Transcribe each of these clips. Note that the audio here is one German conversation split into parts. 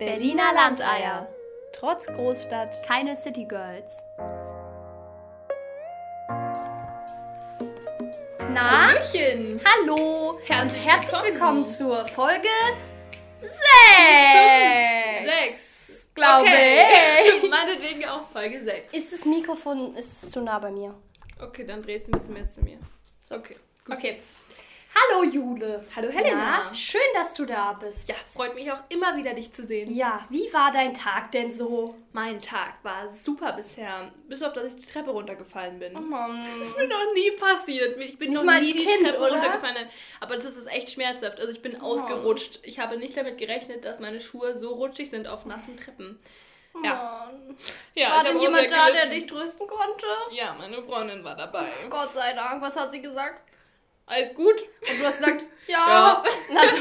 Berliner Landeier. Trotz Großstadt. Keine City Girls. Na? Hallöchen. Hallo Herzlich und herzlich willkommen. willkommen zur Folge 6. Sechs. Glaube okay. Meinetwegen auch Folge 6. Ist das Mikrofon ist zu nah bei mir? Okay, dann drehst du ein bisschen mehr zu mir. Ist okay. Gut. Okay. Hallo Jule. Hallo Helena. Na, schön, dass du da bist. Ja, freut mich auch immer wieder, dich zu sehen. Ja, wie war dein Tag denn so? Mein Tag war super bisher. Bis auf, dass ich die Treppe runtergefallen bin. Oh Mann. Das ist mir noch nie passiert. Ich bin noch mal nie die Kind, Treppe oder? runtergefallen. Aber das ist echt schmerzhaft. Also ich bin Oh. ausgerutscht. Ich habe nicht damit gerechnet, dass meine Schuhe so rutschig sind auf nassen Treppen. Ja. Mann. ja War ich denn jemand da, der dich trösten konnte? Ja, meine Freundin war dabei. Gott sei Dank. Was hat sie gesagt? Alles gut? Und du hast gesagt, ja. Ja. Und, also,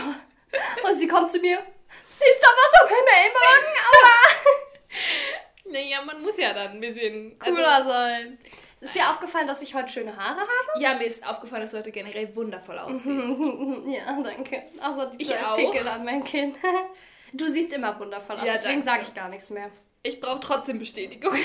und sie kommt zu mir. Ist da was auf dem Ellbogen? Aber Naja, man muss ja dann ein bisschen. also- cooler sein. Ist dir aufgefallen, dass ich heute schöne Haare habe? ja, mir ist aufgefallen, dass du heute generell wundervoll aussiehst. ja, danke. Außer die Ich zwei. Pickel an mein Kinn. Du siehst immer wundervoll aus, Ja, deswegen sage ich gar nichts mehr. Ich brauche trotzdem Bestätigung.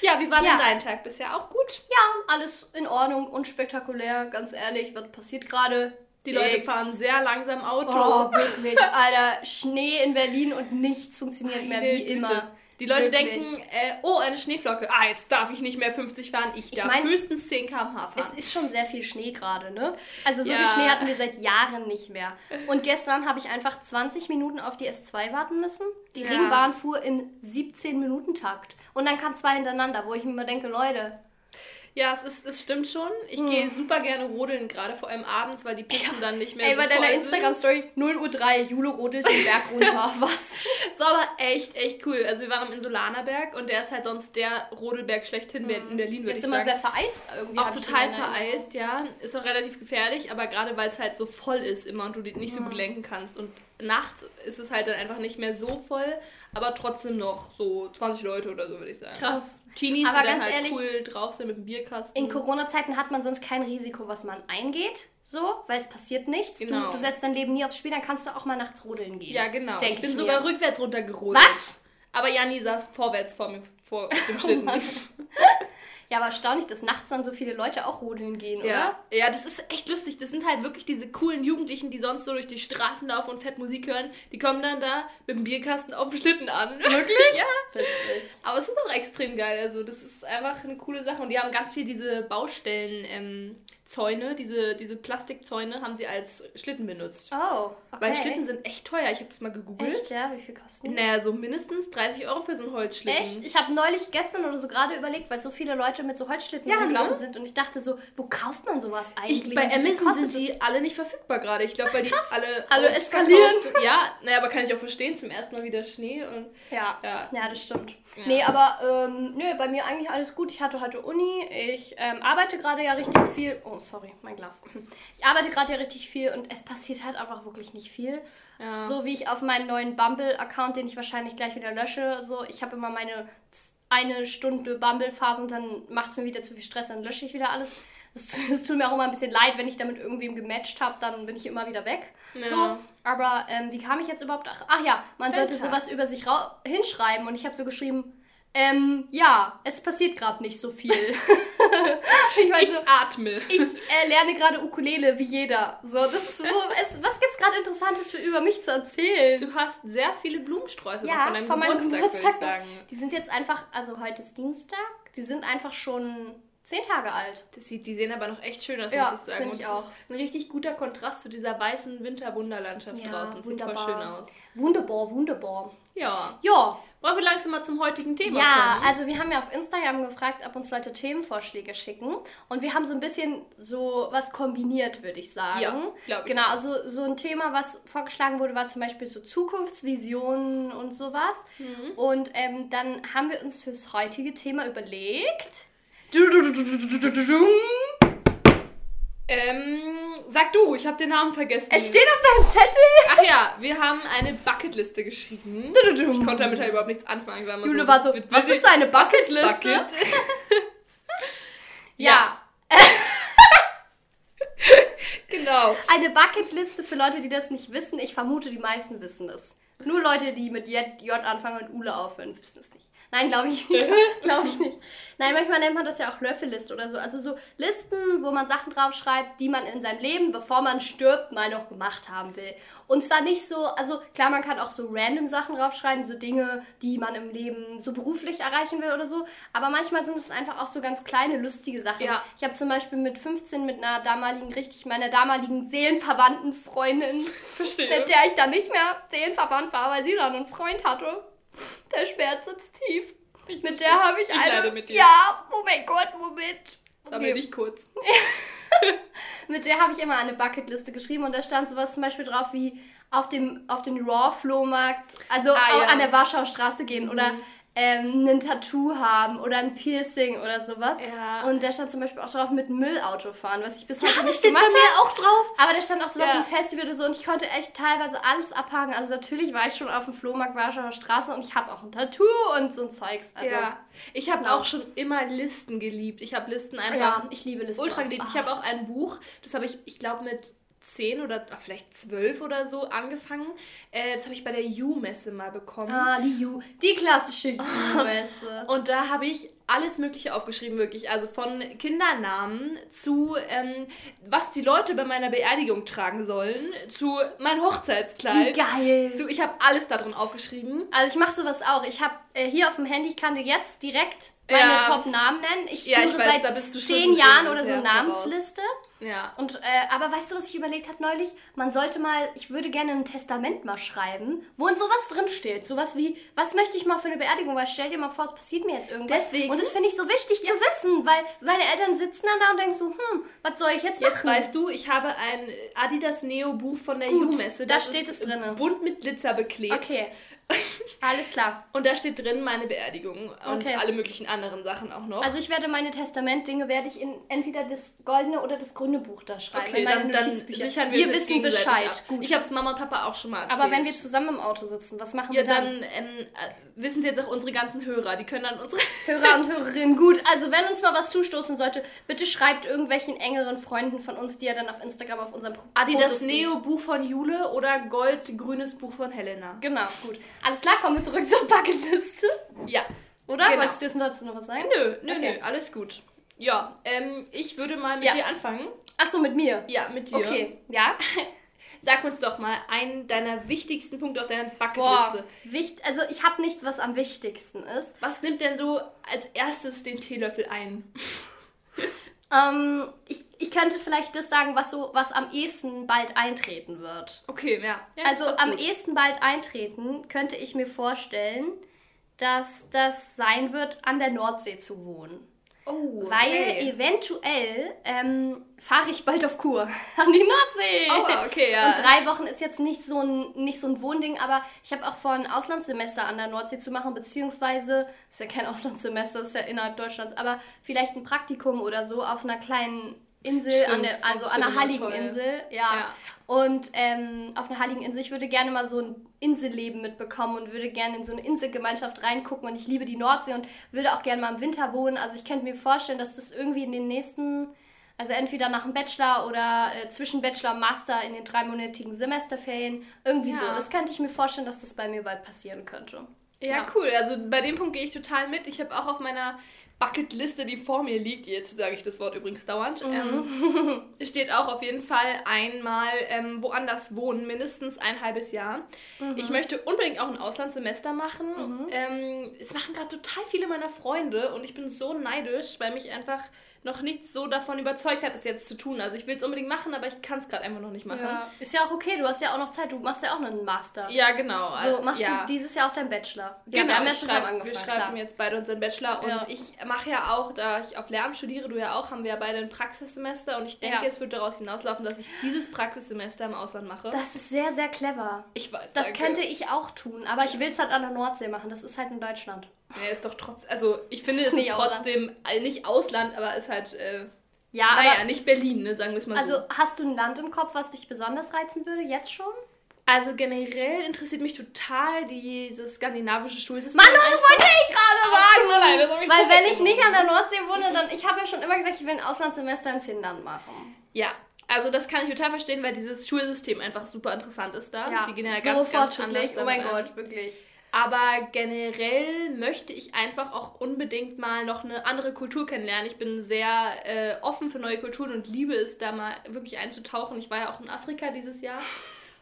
Ja, wie war Ja. denn dein Tag bisher? Auch gut? Ja, alles in Ordnung, unspektakulär, ganz ehrlich. Was passiert gerade? Die Leute Nix. fahren sehr langsam Auto. Oh, wirklich. Alter, Schnee in Berlin und nichts funktioniert mehr Meine wie Güte. immer. Die Leute Wirklich. denken, äh, oh, eine Schneeflocke. Ah, jetzt darf ich nicht mehr 50 fahren. Ich Ich darf mein, höchstens 10 km/h fahren. Es ist schon sehr viel Schnee gerade, ne? Also so Ja. viel Schnee hatten wir seit Jahren nicht mehr. Und gestern habe ich einfach 20 Minuten auf die S2 warten müssen. Die Ja. Ringbahn fuhr im 17-Minuten-Takt. Und dann kamen zwei hintereinander, wo ich mir immer denke, Leute, ja, es, ist, es stimmt schon. Ich gehe super gerne rodeln, gerade vor allem abends, weil die Pisten dann nicht mehr ey, so bei deiner Instagram-Story 0 Uhr 3, Jule rodelt den Berg runter. Was? So, aber echt, echt cool. Also wir waren am Insulanerberg und der ist halt sonst der Rodelberg schlechthin in Berlin, würde Ist ich immer sagen. sehr vereist irgendwie. auch total vereist, ja. Ist auch relativ gefährlich, aber gerade weil es halt so voll ist immer und du nicht so gut lenken kannst. Und nachts ist es halt dann einfach nicht mehr so voll, aber trotzdem noch so 20 Leute oder so, würde ich sagen. Krass. Teenies, Aber die dann ganz halt ehrlich, cool drauf sind mit dem Bierkasten. In Corona-Zeiten hat man sonst kein Risiko, was man eingeht, so, weil es passiert nichts. Genau. Du, du setzt dein Leben nie aufs Spiel, dann kannst du auch mal nachts rodeln gehen. ja, genau. Ich bin ich sogar rückwärts runtergerodelt. Was? Aber Janni saß vorwärts vor mir vor dem Schlitten. Ja, aber erstaunlich, dass nachts dann so viele Leute auch rodeln gehen, oder? Ja. ja, das ist echt lustig. Das sind halt wirklich diese coolen Jugendlichen, die sonst so durch die Straßen laufen und fett Musik hören. Die kommen dann da mit dem Bierkasten auf dem Schlitten an. Wirklich? ja. Witzig. Aber es ist auch extrem geil. Also, das ist einfach eine coole Sache. Und die haben ganz viel diese Baustellen. Ähm, Zäune, diese, diese Plastikzäune haben sie als Schlitten benutzt. Oh, okay. Weil Schlitten sind echt teuer. Ich habe das mal gegoogelt. Echt, ja? Wie viel kosten die? Naja, so mindestens 30 Euro für so einen Holzschlitten. Echt? Ich habe neulich gestern oder so gerade überlegt, weil so viele Leute mit so Holzschlitten Ja, rumgelaufen ne? sind und ich dachte so, wo kauft man sowas eigentlich? Ich, bei Amazon sind die alle nicht verfügbar gerade. Ich glaube, weil die alle Alle eskalieren. Ja, naja, aber kann ich auch verstehen. Zum ersten Mal wieder Schnee und? Ja. ja. Ja, das stimmt. Ja. Nee, aber ähm, nö, bei mir eigentlich alles gut. Ich hatte heute Uni. Ich ähm, arbeite gerade ja richtig viel. Oh, sorry, mein Glas. Ich arbeite gerade ja richtig viel und es passiert halt einfach wirklich nicht viel. Ja. So wie ich auf meinen neuen Bumble-Account, den ich wahrscheinlich gleich wieder lösche, so ich habe immer meine eine Stunde Bumble-Phase und dann macht es mir wieder zu viel Stress, dann lösche ich wieder alles. Es tut, mir auch immer ein bisschen leid, wenn ich da mit irgendwem gematcht habe, dann bin ich immer wieder weg. Ja. So, aber ähm, wie kam ich jetzt überhaupt? Ach, ach ja, man Dein sollte sowas über sich hinschreiben und ich habe so geschrieben, ähm, ja, es passiert gerade nicht so viel. ich weiß Ich so, atme. ich äh, lerne gerade Ukulele wie jeder. So, das ist so, es, was gibt's gerade Interessantes für über mich zu erzählen? Du hast sehr viele Blumensträuße ja, von deinem von Geburtstag, Geburtstag. würde ich sagen. Die sind jetzt einfach, also heute ist Dienstag, die sind einfach schon zehn Tage alt. Das sieht, die sehen aber noch echt schön aus, Ja, muss ich sagen. Und ich auch. ein richtig guter Kontrast zu dieser weißen Winterwunderlandschaft Ja, draußen. Das sieht voll wunderbar. schön aus. Wunderbar, wunderbar. Ja. Ja, Wollen wir langsam mal zum heutigen Thema ja, kommen? also wir haben ja auf Instagram gefragt, ob uns Leute Themenvorschläge schicken. Und wir haben so ein bisschen so was kombiniert, würde ich sagen. Ja, glaub ich Genau, also so ein Thema, was vorgeschlagen wurde, war zum Beispiel so Zukunftsvisionen und sowas. Mhm. Und ähm, dann haben wir uns fürs heutige Thema überlegt. Ähm, sag du, ich habe den Namen vergessen. Es steht auf deinem Zettel. Ach ja, wir haben eine Bucketliste geschrieben. Ich konnte damit halt überhaupt nichts anfangen. War immer Jule so, war so, was ist eine Bucketliste? Bucket? Ja. Genau. Eine Bucketliste für Leute, die das nicht wissen. Ich vermute, die meisten wissen es. Nur Leute, die mit J, J anfangen und Ule aufhören, wissen es nicht. Nein, glaube ich nicht. glaube ich nicht. Nein, manchmal nennt man das ja auch Löffelliste oder so. Also so Listen, wo man Sachen draufschreibt, die man in seinem Leben, bevor man stirbt, mal noch gemacht haben will. Und zwar nicht so, also klar, man kann auch so random Sachen draufschreiben, so Dinge, die man im Leben so beruflich erreichen will oder so. Aber manchmal sind es einfach auch so ganz kleine, lustige Sachen. Ja. Ich habe zum Beispiel mit 15 mit einer damaligen, richtig meiner damaligen seelenverwandten Freundin, Verstehe. mit der ich dann nicht mehr seelenverwandt war, weil sie dann einen Freund hatte. Der Schmerz sitzt tief. mit der habe ich, Ich eine. mit dir. Ja, oh mein Gott, Moment. Aber Okay. nicht kurz. Mit der habe ich immer eine Bucketliste geschrieben und da stand sowas zum Beispiel drauf wie auf dem, auf den Raw-Flohmarkt, also Ah, ja. an der Warschauer Straße gehen oder Mhm. Ähm, ein Tattoo haben oder ein Piercing oder sowas. Ja. Und da stand zum Beispiel auch drauf mit Müllauto fahren, was ich bis heute das nicht gemacht habe. mir auch drauf. Aber da stand auch sowas Ja. wie Festival oder so und ich konnte echt teilweise alles abhaken. Also natürlich war ich schon auf dem Flohmarkt Warschauer Straße und ich habe auch ein Tattoo und so ein Zeugs. Also, ja. Ich habe Ja. auch schon immer Listen geliebt. Ich habe Listen einfach ja, ich liebe Listen. ultra geliebt. Ich Ah. habe auch ein Buch, das habe ich, ich glaube, mit 10 oder ach, vielleicht 12 oder so angefangen. Äh, das habe ich bei der U-Messe mal bekommen. Ah, die Ju, die klassische Ju-Messe. Und da habe ich alles Mögliche aufgeschrieben, wirklich. Also von Kindernamen zu, ähm, was die Leute bei meiner Beerdigung tragen sollen, zu mein Wie Hochzeitskleid. geil. Zu, ich habe alles da drin aufgeschrieben. Also ich mache sowas auch. Ich habe äh, hier auf dem Handy, ich kann dir jetzt direkt meine Ja. Top-Namen nennen. Ich Ja, ich weiß, seit zehn Jahren oder so. Namensliste. Ja. Und, äh, aber weißt du, was ich überlegt habe neulich? Man sollte mal, ich würde gerne ein Testament mal schreiben, wo in sowas drin steht. Sowas wie, was möchte ich mal für eine Beerdigung? Weil stell dir mal vor, es passiert mir jetzt irgendwas. Deswegen- Und das finde ich so wichtig zu wissen, weil meine Eltern sitzen dann da und denken so, hm, was soll ich jetzt machen? Jetzt weißt du, ich habe ein Adidas Neo Buch von der Gut, U-Messe. da steht ist es drinne. Bunt mit Glitzer beklebt. Okay. Alles klar. Und da steht drin meine Beerdigung und Okay. alle möglichen anderen Sachen auch noch. Also ich werde meine Testamentdinge werde ich in entweder das goldene oder das grüne Buch da schreiben. okay, dann, dann sichern wir, wir wissen Bescheid. Ab. Gut. Ich habe es Mama und Papa auch schon mal erzählt. Aber wenn wir zusammen im Auto sitzen, was machen ja, wir dann? dann ähm, äh, wissen sie jetzt auch unsere ganzen Hörer. Die können dann unsere Hörer und Hörerinnen, gut. Also wenn uns mal was zustoßen sollte, bitte schreibt irgendwelchen engeren Freunden von uns, die ihr dann auf Instagram auf unserem Pro Adidas Neo. Buch von Jule oder gold-grünes Buch von Helena. Genau, gut. Alles klar, kommen wir zurück zur Bucketliste. Ja. Oder? Genau. Wolltest du jetzt dazu noch was sagen? Nö, nö, Okay. nö, alles gut. Ja, ähm, ich würde mal mit Ja. dir anfangen. Achso, mit mir. Ja, mit dir. Okay, ja. Sag uns doch mal einen deiner wichtigsten Punkte auf deiner Bucketliste. wicht, also ich habe nichts, was am wichtigsten ist. Was nimmt denn so als erstes den Teelöffel ein? Ähm, ich, könnte vielleicht das sagen, was so, was am ehesten bald eintreten wird. Okay, ja. ja Also am ehesten bald eintreten könnte ich mir vorstellen, dass das sein wird, an der Nordsee zu wohnen. Oh, Weil okay. eventuell ähm, fahre ich bald auf Kur an die Nordsee. Aua, okay, ja. Und drei Wochen ist jetzt nicht so ein, nicht so ein Wohnding, aber ich habe auch vor, ein Auslandssemester an der Nordsee zu machen, beziehungsweise, ist ja kein Auslandssemester, ist ja innerhalb Deutschlands, aber vielleicht ein Praktikum oder so auf einer kleinen Insel, Stimmt, an der, also an immer heiligen toll. Insel. Ja. Ja. Und ähm, auf einer heiligen Insel, ich würde gerne mal so ein Inselleben mitbekommen und würde gerne in so eine Inselgemeinschaft reingucken und ich liebe die Nordsee und würde auch gerne mal im Winter wohnen. Also ich könnte mir vorstellen, dass das irgendwie in den nächsten, also entweder nach dem Bachelor oder äh, zwischen Bachelor und Master in den dreimonatigen Semesterferien, irgendwie Ja. so. Das könnte ich mir vorstellen, dass das bei mir bald passieren könnte. Ja, Ja. cool. Also bei dem Punkt gehe ich total mit. Ich habe auch auf meiner Bucketliste, die vor mir liegt, jetzt sage ich das Wort übrigens dauernd, ähm, steht auch auf jeden Fall einmal ähm, woanders wohnen, mindestens ein halbes Jahr. Ich möchte unbedingt auch ein Auslandssemester machen. Ähm, es machen gerade total viele meiner Freunde und ich bin so neidisch, weil mich einfach noch nichts so davon überzeugt hat, es jetzt zu tun. Also ich will es unbedingt machen, aber ich kann es gerade einfach noch nicht machen. Ja. Ist ja auch okay, du hast ja auch noch Zeit, du machst ja auch noch einen Master. Ja, genau. So, machst ja. du dieses Jahr auch deinen Bachelor? Genau, wir haben ja zusammen angefangen. wir schreiben klar. jetzt beide unseren Bachelor und Ja. ich mache ja auch, da ich auf Lehramt studiere, du ja auch, haben wir ja beide ein Praxissemester und ich denke, Ja. es wird daraus hinauslaufen, dass ich dieses Praxissemester im Ausland mache. Das ist sehr, sehr clever. ich weiß. Das danke. könnte ich auch tun, aber ich will es halt an der Nordsee machen. Das ist halt in Deutschland. Ja, ist doch trotz, also ich finde, es ist nicht Ausland. trotzdem äh, nicht Ausland, aber ist halt, äh, Ja, naja, aber nicht Berlin, ne, sagen wir es mal also so. hast du ein Land im Kopf, was dich besonders reizen würde, jetzt schon? Also generell interessiert mich total dieses skandinavische Schulsystem. Mann, das wollte ich gerade sagen! mir leid, das ich Weil so wenn ich nicht an der Nordsee wohne, dann, ich habe ja schon immer gesagt, ich will ein Auslandssemester in Finnland machen. Ja, Also das kann ich total verstehen, weil dieses Schulsystem einfach super interessant ist da. Ja, Die gehen ja so ganz, ganz anders Oh mein. Gott, wirklich. Aber generell möchte ich einfach auch unbedingt mal noch eine andere Kultur kennenlernen. Ich bin sehr äh, offen für neue Kulturen und liebe es, da mal wirklich einzutauchen. Ich war ja auch in Afrika dieses Jahr,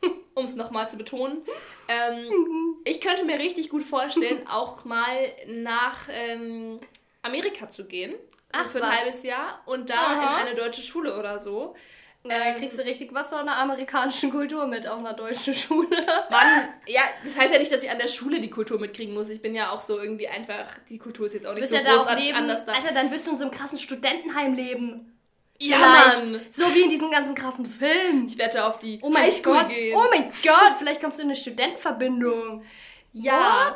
um es nochmal zu betonen. Ähm, ich könnte mir richtig gut vorstellen, auch mal nach ähm, Amerika zu gehen. Ach, für ein was? halbes Jahr und da Aha. in eine deutsche Schule oder so. Ja, dann kriegst du richtig was von einer amerikanischen Kultur mit auf einer deutschen Schule. Mann, ja, das heißt ja nicht, dass ich an der Schule die Kultur mitkriegen muss. Ich bin ja auch so irgendwie einfach, die Kultur ist jetzt auch nicht wirst so ja großartig leben. anders da. Alter, dann wirst du in so einem krassen Studentenheim leben. ja. Mann! So wie in diesen ganzen krassen Filmen. Ich werde auf die Oh mein Highschool Gott. gehen. Oh mein Gott, vielleicht kommst du in eine Studentenverbindung. ja.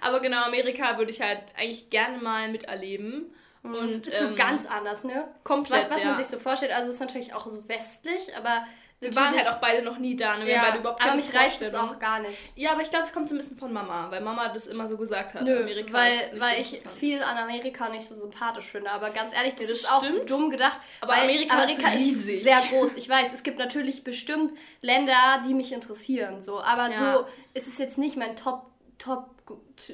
Aber genau, Amerika würde ich halt eigentlich gerne mal miterleben. Und, Und das ist so ähm, ganz anders, ne? komplett, Was, was ja. man sich so vorstellt, also es ist natürlich auch so westlich, aber Wir waren halt auch beide noch nie da, ne? Wir ja, haben beide überhaupt aber keine mich reicht es auch gar nicht. Ja, aber ich glaube, es kommt so ein bisschen von Mama, weil Mama das immer so gesagt hat. Nö, Amerika weil, ist weil ich viel an Amerika nicht so sympathisch finde. Aber ganz ehrlich, das, das ist auch stimmt. dumm gedacht. Aber weil Amerika ist riesig. sehr groß. Ich weiß, es gibt natürlich bestimmt Länder, die mich interessieren. So. Aber Ja. so ist es jetzt nicht mein Top, Top,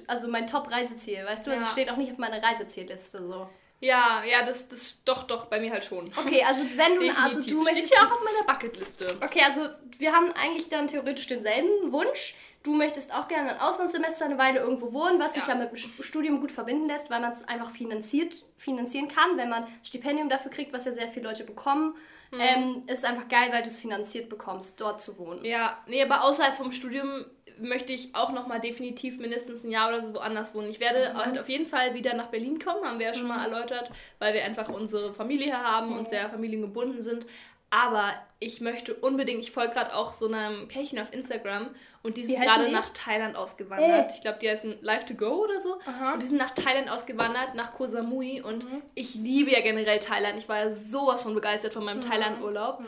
also mein Top-Reiseziel, weißt du? Also Ja. es steht auch nicht auf meiner Reisezielliste. So. Ja, ja, das, das doch, doch, bei mir halt schon. Okay, also wenn du, also du Steht möchtest... ja auch auf meiner Bucketliste. Okay, also wir haben eigentlich dann theoretisch denselben Wunsch. Du möchtest auch gerne ein Auslandssemester eine Weile irgendwo wohnen, was sich Ja. ja mit dem St- Studium gut verbinden lässt, weil man es einfach finanziert, finanzieren kann, wenn man Stipendium dafür kriegt, was ja sehr viele Leute bekommen. Mhm. Ähm, ist einfach geil, weil du es finanziert bekommst, dort zu wohnen. Ja, nee, aber außerhalb vom Studium möchte ich auch nochmal definitiv mindestens ein Jahr oder so woanders wohnen. Ich werde Mhm. halt auf jeden Fall wieder nach Berlin kommen, haben wir ja schon mal erläutert, weil wir einfach unsere Familie hier haben Mhm. und sehr familiengebunden sind. Aber ich möchte unbedingt, ich folge gerade auch so einem Pärchen auf Instagram und die sind gerade nach Thailand ausgewandert. Oh. Ich glaube, die heißen Live to Go oder so. Aha. Und die sind nach Thailand ausgewandert, nach Koh Samui. Und Mhm. ich liebe ja generell Thailand. Ich war ja sowas von begeistert von Mhm. meinem Thailand-Urlaub.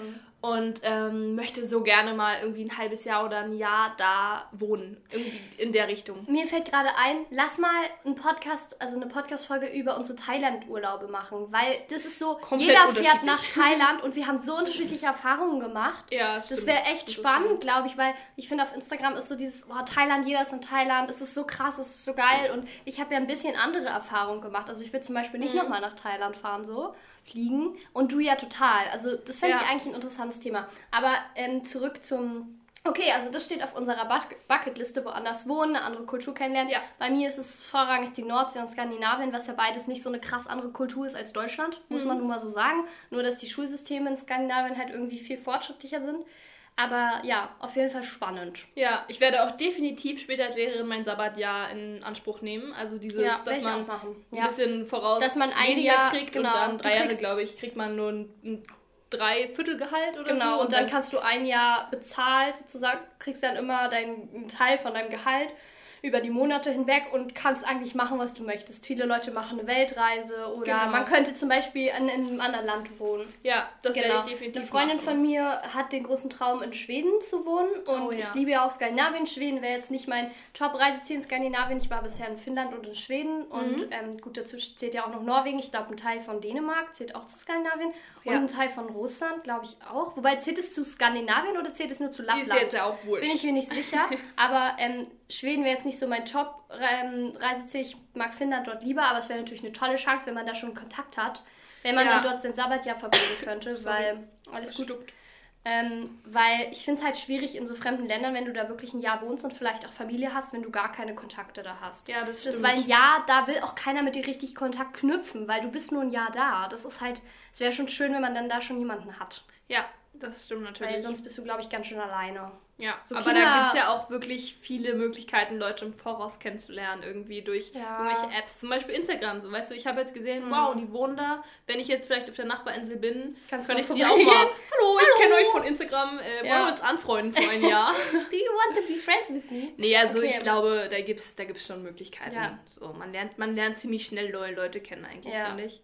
Und ähm, möchte so gerne mal irgendwie ein halbes Jahr oder ein Jahr da wohnen. Irgendwie in der Richtung. Mir fällt gerade ein, lass mal einen Podcast, also eine Podcast-Folge über unsere Thailand-Urlaube machen, weil das ist so, Komplett jeder fährt nach. Thailand und wir haben so unterschiedliche Erfahrungen gemacht. Ja, Das stimmt, wäre ist echt interessant. spannend, glaube ich, weil ich finde, auf Instagram ist so dieses, oh, Thailand, jeder ist in Thailand, es ist so krass, es ist so geil und ich habe ja ein bisschen andere Erfahrungen gemacht. Also ich will zum Beispiel nicht Mhm. nochmal nach Thailand fahren, so, fliegen und du ja total. Also das fände Ja. ich eigentlich ein interessantes Thema. Aber ähm, zurück zum... Okay, also das steht auf unserer Buck- Bucketliste, woanders wohnen, eine andere Kultur kennenlernen. Ja. Bei mir ist es vorrangig die Nordsee und Skandinavien, was ja beides nicht so eine krass andere Kultur ist als Deutschland, muss Mhm. man nun mal so sagen. Nur, dass die Schulsysteme in Skandinavien halt irgendwie viel fortschrittlicher sind. Aber ja, auf jeden Fall spannend. Ja, ich werde auch definitiv später als Lehrerin mein Sabbatjahr in Anspruch nehmen. Also dieses, Ja, dass man ein Ja. bisschen voraus Dass man ein Jahr- kriegt genau, und dann drei Jahre, glaube ich, kriegt man nur ein, ein Dreiviertelgehalt oder so. Genau, und dann kannst du ein Jahr bezahlt, sozusagen, kriegst dann immer deinen einen Teil von deinem Gehalt über die Monate hinweg und kannst eigentlich machen, was du möchtest. Viele Leute machen eine Weltreise oder Genau. man könnte zum Beispiel in, in einem anderen Land wohnen. Ja, das werde Genau. ich definitiv Eine Freundin machen. von mir hat den großen Traum, in Schweden zu wohnen. Und Oh, ja. ich liebe ja auch Skandinavien. Schweden wäre jetzt nicht mein Top-Reiseziel in Skandinavien. Ich war bisher in Finnland und in Schweden. Mhm. Und ähm, gut, dazu zählt ja auch noch Norwegen. Ich glaube, ein Teil von Dänemark zählt auch zu Skandinavien. Und Ja. ein Teil von Russland, glaube ich auch. Wobei, zählt es zu Skandinavien oder zählt es nur zu Lappland? ist jetzt ja auch wurscht. Bin ich mir nicht sicher. Aber ähm, Schweden wäre jetzt nicht so mein Top-Reiseziel. ich mag Finnland dort lieber, aber es wäre natürlich eine tolle Chance, wenn man da schon Kontakt hat. Wenn man Ja. dann dort sein Sabbatjahr verbringen könnte, weil alles gut. Ähm, weil ich finde es halt schwierig in so fremden Ländern, wenn du da wirklich ein Jahr wohnst und vielleicht auch Familie hast, wenn du gar keine Kontakte da hast. Ja, das Das, stimmt. weil ein Jahr, da will auch keiner mit dir richtig Kontakt knüpfen, weil du bist nur ein Jahr da. Das ist halt, es wäre schon schön, wenn man dann da schon jemanden hat. Ja, das stimmt natürlich. Weil sonst bist du, glaube ich, ganz schön alleine. Ja, So aber Kinder- da gibt es ja auch wirklich viele Möglichkeiten, Leute im Voraus kennenzulernen, irgendwie durch Ja. irgendwelche Apps, zum Beispiel Instagram. So, weißt du, ich habe jetzt gesehen, Mhm. wow, die wohnen da. Wenn ich jetzt vielleicht auf der Nachbarinsel bin, Kannst kann du ich die auch mal. Hallo, ich Hallo. kenne euch von Instagram. Äh, wollen Ja. wir uns anfreunden für ein Jahr? Do you want to be friends with me? nee, also Okay, ich aber- glaube, da gibt es da gibt's schon Möglichkeiten. Ja. So, man, lernt, man lernt ziemlich schnell neue Leute kennen, eigentlich, Ja. finde ich.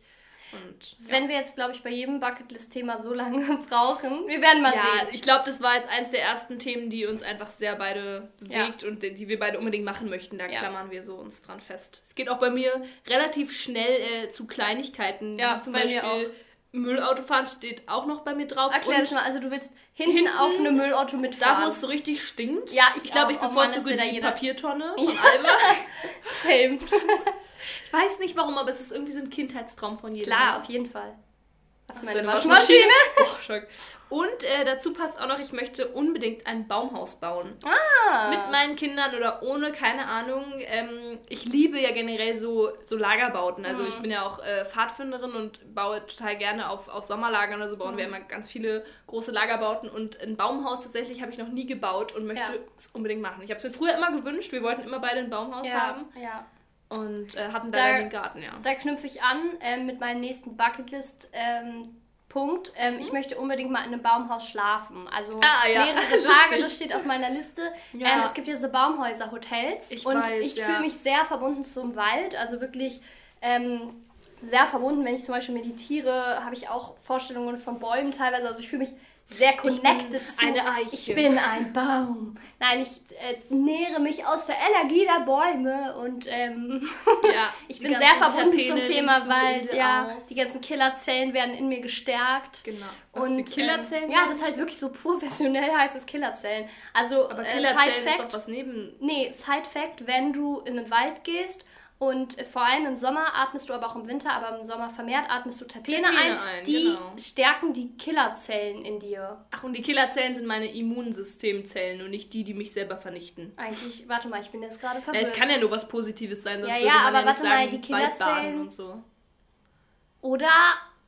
Und, ja. Wenn wir jetzt, glaube ich, bei jedem Bucketlist-Thema so lange brauchen, wir werden mal Ja, sehen. ich glaube, das war jetzt eins der ersten Themen, die uns einfach sehr beide bewegt und die wir beide unbedingt machen möchten. Da Ja. klammern wir so uns dran fest. Es geht auch bei mir relativ schnell äh, zu Kleinigkeiten, Ja, zum Beispiel Müllautofahren steht auch noch bei mir drauf. Erklär das mal, also du willst hinten, hinten auf eine Müllauto mitfahren. Da, wo es so richtig stinkt. Ja, ich, ich glaube, ich bevorzuge oh Mann, die jeder... Papiertonne von Alba. Same. ich weiß nicht warum, aber es ist irgendwie so ein Kindheitstraum von jedem. Klar, auf jeden Fall. Hast du meine Waschmaschine? Oh, Schock. Und äh, dazu passt auch noch, ich möchte unbedingt ein Baumhaus bauen. Ah. Mit meinen Kindern oder ohne, keine Ahnung. Ähm, ich liebe ja generell so, so Lagerbauten. Also mhm. ich bin ja auch äh, Pfadfinderin und baue total gerne auf, auf Sommerlagern oder so bauen mhm. wir immer ganz viele große Lagerbauten. Und ein Baumhaus tatsächlich habe ich noch nie gebaut und möchte ja. es unbedingt machen. Ich habe es mir früher immer gewünscht. Wir wollten immer beide ein Baumhaus ja. haben. Ja. Und äh, hatten da, den Garten, ja. Da knüpfe ich an äh, mit meinem nächsten Bucketlist. Ähm, Punkt. Ähm, mhm. Ich möchte unbedingt mal in einem Baumhaus schlafen. Also ah, ja. mehrere Tage, das steht auf meiner Liste. Ja. Ähm, es gibt ja so Baumhäuser, Hotels. Ich und weiß, ich ja. fühle mich sehr verbunden zum Wald. Also wirklich ähm, sehr verbunden. Wenn ich zum Beispiel meditiere, habe ich auch Vorstellungen von Bäumen teilweise. Also ich fühle mich sehr connected zu. Eine Eiche. Ich bin ein Baum. Nein, ich äh, nähere mich aus der Energie der Bäume und ähm, ja, ich bin sehr verbunden zum Thema Wald. Ja, auf. die ganzen Killerzellen werden in mir gestärkt. Genau. Was, und die Killerzellen? Ähm, ja, das heißt wirklich so professionell heißt es Killerzellen. Also Aber Killerzellen äh, Side Fact, ist doch was neben. Nee, Side Fact, wenn du in den Wald gehst und vor allem im Sommer atmest du aber auch im Winter, aber im Sommer vermehrt atmest du Terpene, Terpene ein. ein, die genau. stärken die Killerzellen in dir. Ach, und die Killerzellen sind meine Immunsystemzellen und nicht die, die mich selber vernichten. Eigentlich, warte mal, ich bin jetzt gerade verwirrt. Ja, es kann ja nur was Positives sein, sonst ja, würde ja, man aber ja nicht sagen, mal, die Killerzellen und so. Oder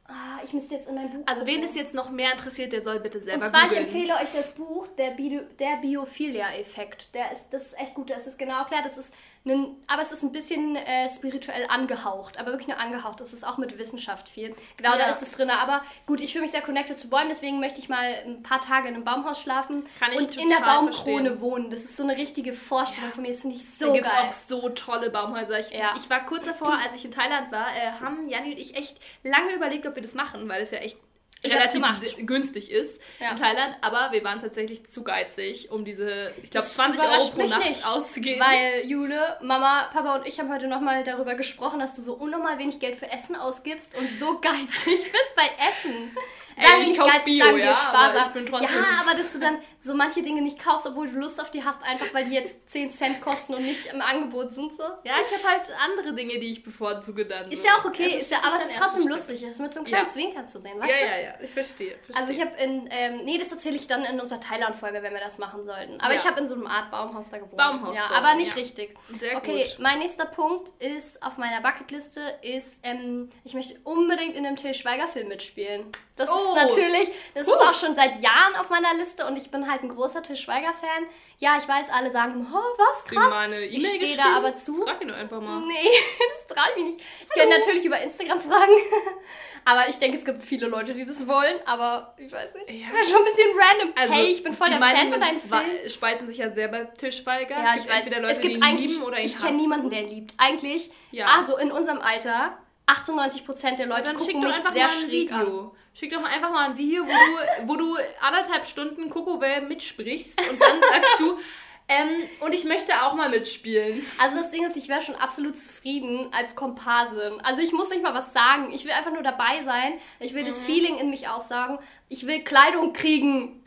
Ah, ich müsste jetzt in mein Buch. Also wen es jetzt noch mehr interessiert, der soll bitte selber Und zwar, googlen. ich empfehle euch das Buch, der, Bi der Biophilia-Effekt. Der ist, das ist echt gut, das ist genau erklärt. Das ist ein, aber es ist ein bisschen äh, spirituell angehaucht, aber wirklich nur angehaucht. Das ist auch mit Wissenschaft viel. Genau, Ja. da ist es drin. Aber gut, ich fühle mich sehr connected zu Bäumen, deswegen möchte ich mal ein paar Tage in einem Baumhaus schlafen Kann ich und in der Baumkrone verstehen. wohnen. Das ist so eine richtige Vorstellung von mir. Das finde ich so da gibt es geil. auch so tolle Baumhäuser. Ich, Ja. ich war kurz davor, als ich in Thailand war, äh, haben Janni und ich echt lange überlegt, ob wir das machen, weil es ja echt relativ günstig ist Ja. in Thailand. Aber wir waren tatsächlich zu geizig, um diese, ich glaube, Das 20 Euro pro Nacht nicht, auszugeben. Weil Jule, Mama, Papa und ich haben heute nochmal darüber gesprochen, dass du so unnormal wenig Geld für Essen ausgibst und so geizig bist bei Essen. Ey, Sagen wir ich kauf geizig, Bio, ja, aber ich bin trotzdem- Ja, aber dass du dann so manche Dinge nicht kaufst, obwohl du Lust auf die hast, einfach weil die jetzt 10 Cent kosten und nicht im Angebot sind. So. ja, ich habe halt andere Dinge, die ich bevorzuge dann. Ist ja auch okay, Essen ist ja, aber es ist trotzdem lustig, es mit so einem Ja. kleinen Zwinkern zu sehen, weißt Ja, du? ja, ja, ich verstehe. verstehe. Also ich habe in, ähm, nee, das erzähle ich dann in unserer Thailand-Folge, wenn wir das machen sollten. Aber Ja. ich habe in so einem Art Baumhaus da gewohnt. Baumhaus Ja, aber nicht ja. richtig. Sehr okay, gut. mein nächster Punkt ist auf meiner Bucketliste ist, ähm, ich möchte unbedingt in einem Till Schweiger-Film mitspielen. Das Oh. ist natürlich, das ist Huh. auch schon seit Jahren auf meiner Liste und ich bin halt ein großer Till Schweiger-Fan. Ja, ich weiß, alle sagen, oh, was, krass. mal eine ich stehe da aber zu. Frag ihn doch einfach mal. Nee, das traue ich mich nicht. Ich könnte natürlich über Instagram fragen. aber ich denke, es gibt viele Leute, die das wollen. Aber ich weiß nicht. Ja. Wäre schon ein bisschen random. Also, hey, ich bin voll der Fan von deinem zwa- Film. spalten sich ja sehr bei Tischweiger. Ja, ich weiß. entweder Leute, es gibt eigentlich, lieben oder ihn ich kenne niemanden, der ihn liebt. Eigentlich, Ja. also in unserem Alter, 98% der Leute gucken mich sehr schräg an. Schick doch mal einfach mal ein Video, wo du, wo du anderthalb Stunden Kokowell mitsprichst und dann sagst du, ähm, und ich möchte auch mal mitspielen. Also das Ding ist, ich wäre schon absolut zufrieden als Komparsin. Also ich muss nicht mal was sagen. Ich will einfach nur dabei sein. Ich will Mhm. das Feeling in mich aufsagen. Ich will Kleidung kriegen.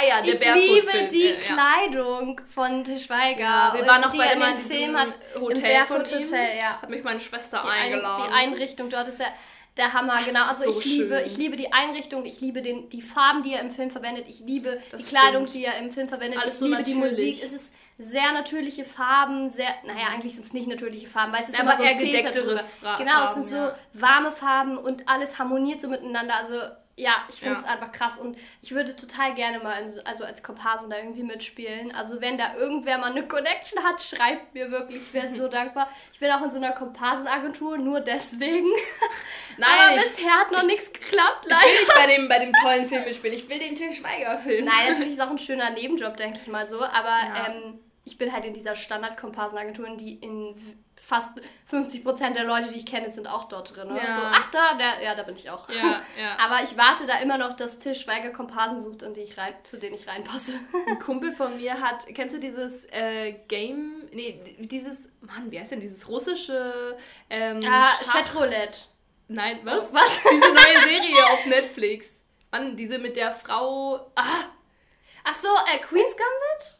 Ah ja, der ich liebe die Äh, ja. Kleidung von Til Schweiger. Ja, wir waren noch bei dem Film hat. Hotel Im Barefoot von ihm. Hotel, ja. Hat mich meine Schwester Die, ein, eingeladen. die Einrichtung dort ist ja der Hammer, genau. Also so ich liebe, schön. ich liebe die Einrichtung, ich liebe den, die Farben, die er im Film verwendet, ich liebe Das die Kleidung, stimmt. die er im Film verwendet, Alles ich so liebe die natürlich. Musik. Es ist sehr natürliche Farben, sehr, naja, eigentlich sind es nicht natürliche Farben, weil es ist Ja, immer aber so eher gedecktere. Fra- Genau, es Farben, sind so warme Farben und alles harmoniert so miteinander. Also ja, ich finde Ja. es einfach krass und ich würde total gerne mal, in, also als Komparsin da irgendwie mitspielen. Also wenn da irgendwer mal eine Connection hat, schreibt mir wirklich, ich wäre so dankbar. Ich bin auch in so einer Komparsenagentur, nur deswegen. Nein, Aber ich- bisher hat noch nichts geklappt, Ich will leider. nicht bei dem, bei dem tollen Film mitspielen. Ich will den Til Schweiger-Film. Nein, natürlich ist auch ein schöner Nebenjob, denke ich mal so. Aber Ja. ähm, ich bin halt in dieser Standard-Komparsenagentur, die in fast 50% der Leute, die ich kenne, sind auch dort drin. Ja. So, ach da, der, ja, da bin ich auch. Ja, ja. Aber ich warte da immer noch, dass Til Schweiger Komparsen sucht, in die ich rein, zu denen ich reinpasse. Ein Kumpel von mir hat, kennst du dieses äh, Game, nee, dieses, Mann, wie heißt denn dieses russische ähm, Ja, Schach- Chatroulette. Nein, was? Was? Diese neue Serie auf Netflix. Mann, diese mit der Frau. Ah! Ach so, äh, Queen's Gambit?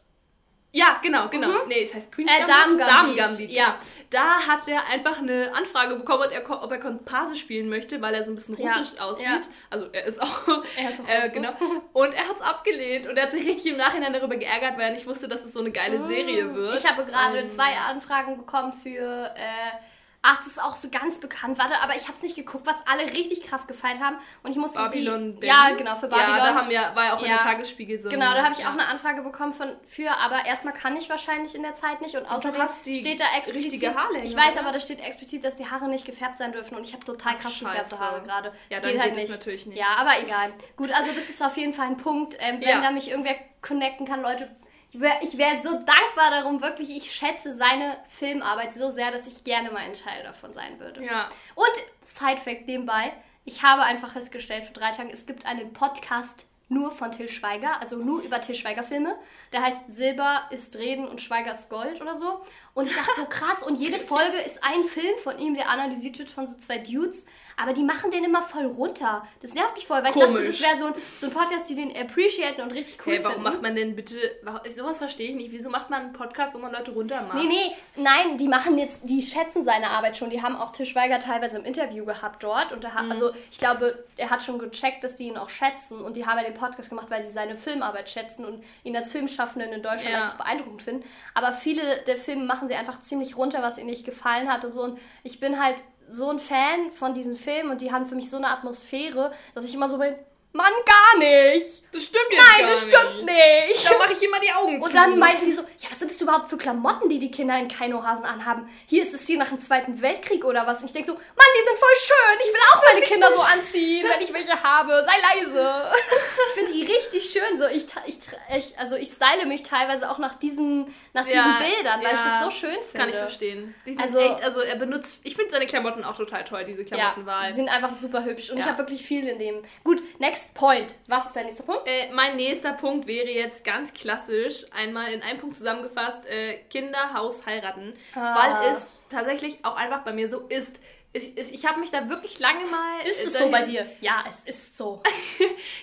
Ja, genau, genau. Nee, es heißt Queen's Äh, Gambit. Damen Gambit, Ja. ja. Da hat er einfach eine Anfrage bekommen, ob er, ob er Komparse spielen möchte, weil er so ein bisschen Ja, russisch aussieht. ja. Also er ist auch. Er ist auch äh, genau. Und er hat es abgelehnt und er hat sich richtig im Nachhinein darüber geärgert, weil er nicht wusste, dass es so eine geile Serie wird. Ich habe gerade Ähm, zwei Anfragen bekommen für. Äh, ach, das ist auch so ganz bekannt. Warte, aber ich habe es nicht geguckt, was alle richtig krass gefeiert haben. Und ich musste Babylon sie. Berlin. Ja, genau, für Babylon. Ja, da haben wir, war ja auch in Ja. der Tagesspiegel so. Genau, da habe ich ja. auch eine Anfrage bekommen von, für, aber erstmal kann ich wahrscheinlich in der Zeit nicht und außerdem die steht da explizit. richtige Haarlänge, ich weiß, oder? aber da steht explizit, dass die Haare nicht gefärbt sein dürfen und ich habe total krass scheiße. gefärbte Haare gerade. Ja, Das dann geht halt geht nicht. natürlich nicht. Ja, aber egal. Gut, also das ist auf jeden Fall ein Punkt, ähm, wenn Ja. da mich irgendwer connecten kann, Leute. Ich wäre wär so dankbar darum, wirklich. Ich schätze seine Filmarbeit so sehr, dass ich gerne mal ein Teil davon sein würde. Ja. Und Sidefact nebenbei, ich habe einfach festgestellt vor drei Tagen, es gibt einen Podcast nur von Till Schweiger, also nur über Till Schweiger Filme. Der heißt Silber ist Reden und Schweiger ist Gold oder so. Und ich dachte so krass, und jede Folge ist ein Film von ihm, der analysiert wird von so zwei Dudes. Aber die machen den immer voll runter. Das nervt mich voll, weil ich dachte, Komisch. das wäre so ein, so ein Podcast, die den appreciaten und richtig cool Hey, warum finden. macht man denn bitte. Warum, sowas verstehe ich nicht. Wieso macht man einen Podcast, wo man Leute runtermacht? Nee, nee, nein, die machen jetzt, die schätzen seine Arbeit schon. Die haben auch Til Schweiger teilweise im Interview gehabt dort. Und er Mhm. hat, also ich glaube, er hat schon gecheckt, dass die ihn auch schätzen. Und die haben ja den Podcast gemacht, weil sie seine Filmarbeit schätzen und ihn als Filmschaffenden in Deutschland Ja. einfach beeindruckend finden. Aber viele der Filme machen sie einfach ziemlich runter, was ihnen nicht gefallen hat und so. Und ich bin halt so ein Fan von diesen Filmen und die haben für mich so eine Atmosphäre, dass ich immer so bin, Mann, gar nicht! Das stimmt jetzt Nein, das stimmt nicht! Da mache ich immer die Augen Und zu. dann meinten die so, ja, was sind das überhaupt für Klamotten, die die Kinder in Kainohasen anhaben? Hier ist es hier nach dem Zweiten Weltkrieg oder was? Und ich denke so, Mann, die sind voll schön. Ich will auch meine Kinder so anziehen, wenn ich welche habe. Sei leise. Ich finde die richtig schön. So, ich, ich, ich, also ich style mich teilweise auch nach diesen, nach diesen Ja, Bildern, weil ich ja, das so schön Das finde. kann ich verstehen. Also- echt, also er benutzt, ich finde seine Klamotten auch total toll, diese Ja, Klamottenwahl. die sind einfach super hübsch. Und ich Ja. habe wirklich viel in dem. Gut, next point. Was ist dein nächster Punkt? äh, mein nächster Punkt wäre jetzt ganz klassisch, einmal in einem Punkt zusammengefasst, äh, Kinder, Haus, heiraten. Ah. Weil es tatsächlich auch einfach bei mir so ist. Ich, ich, ich habe mich da wirklich lange mal... Ist es so bei dir? Ja, es ist so.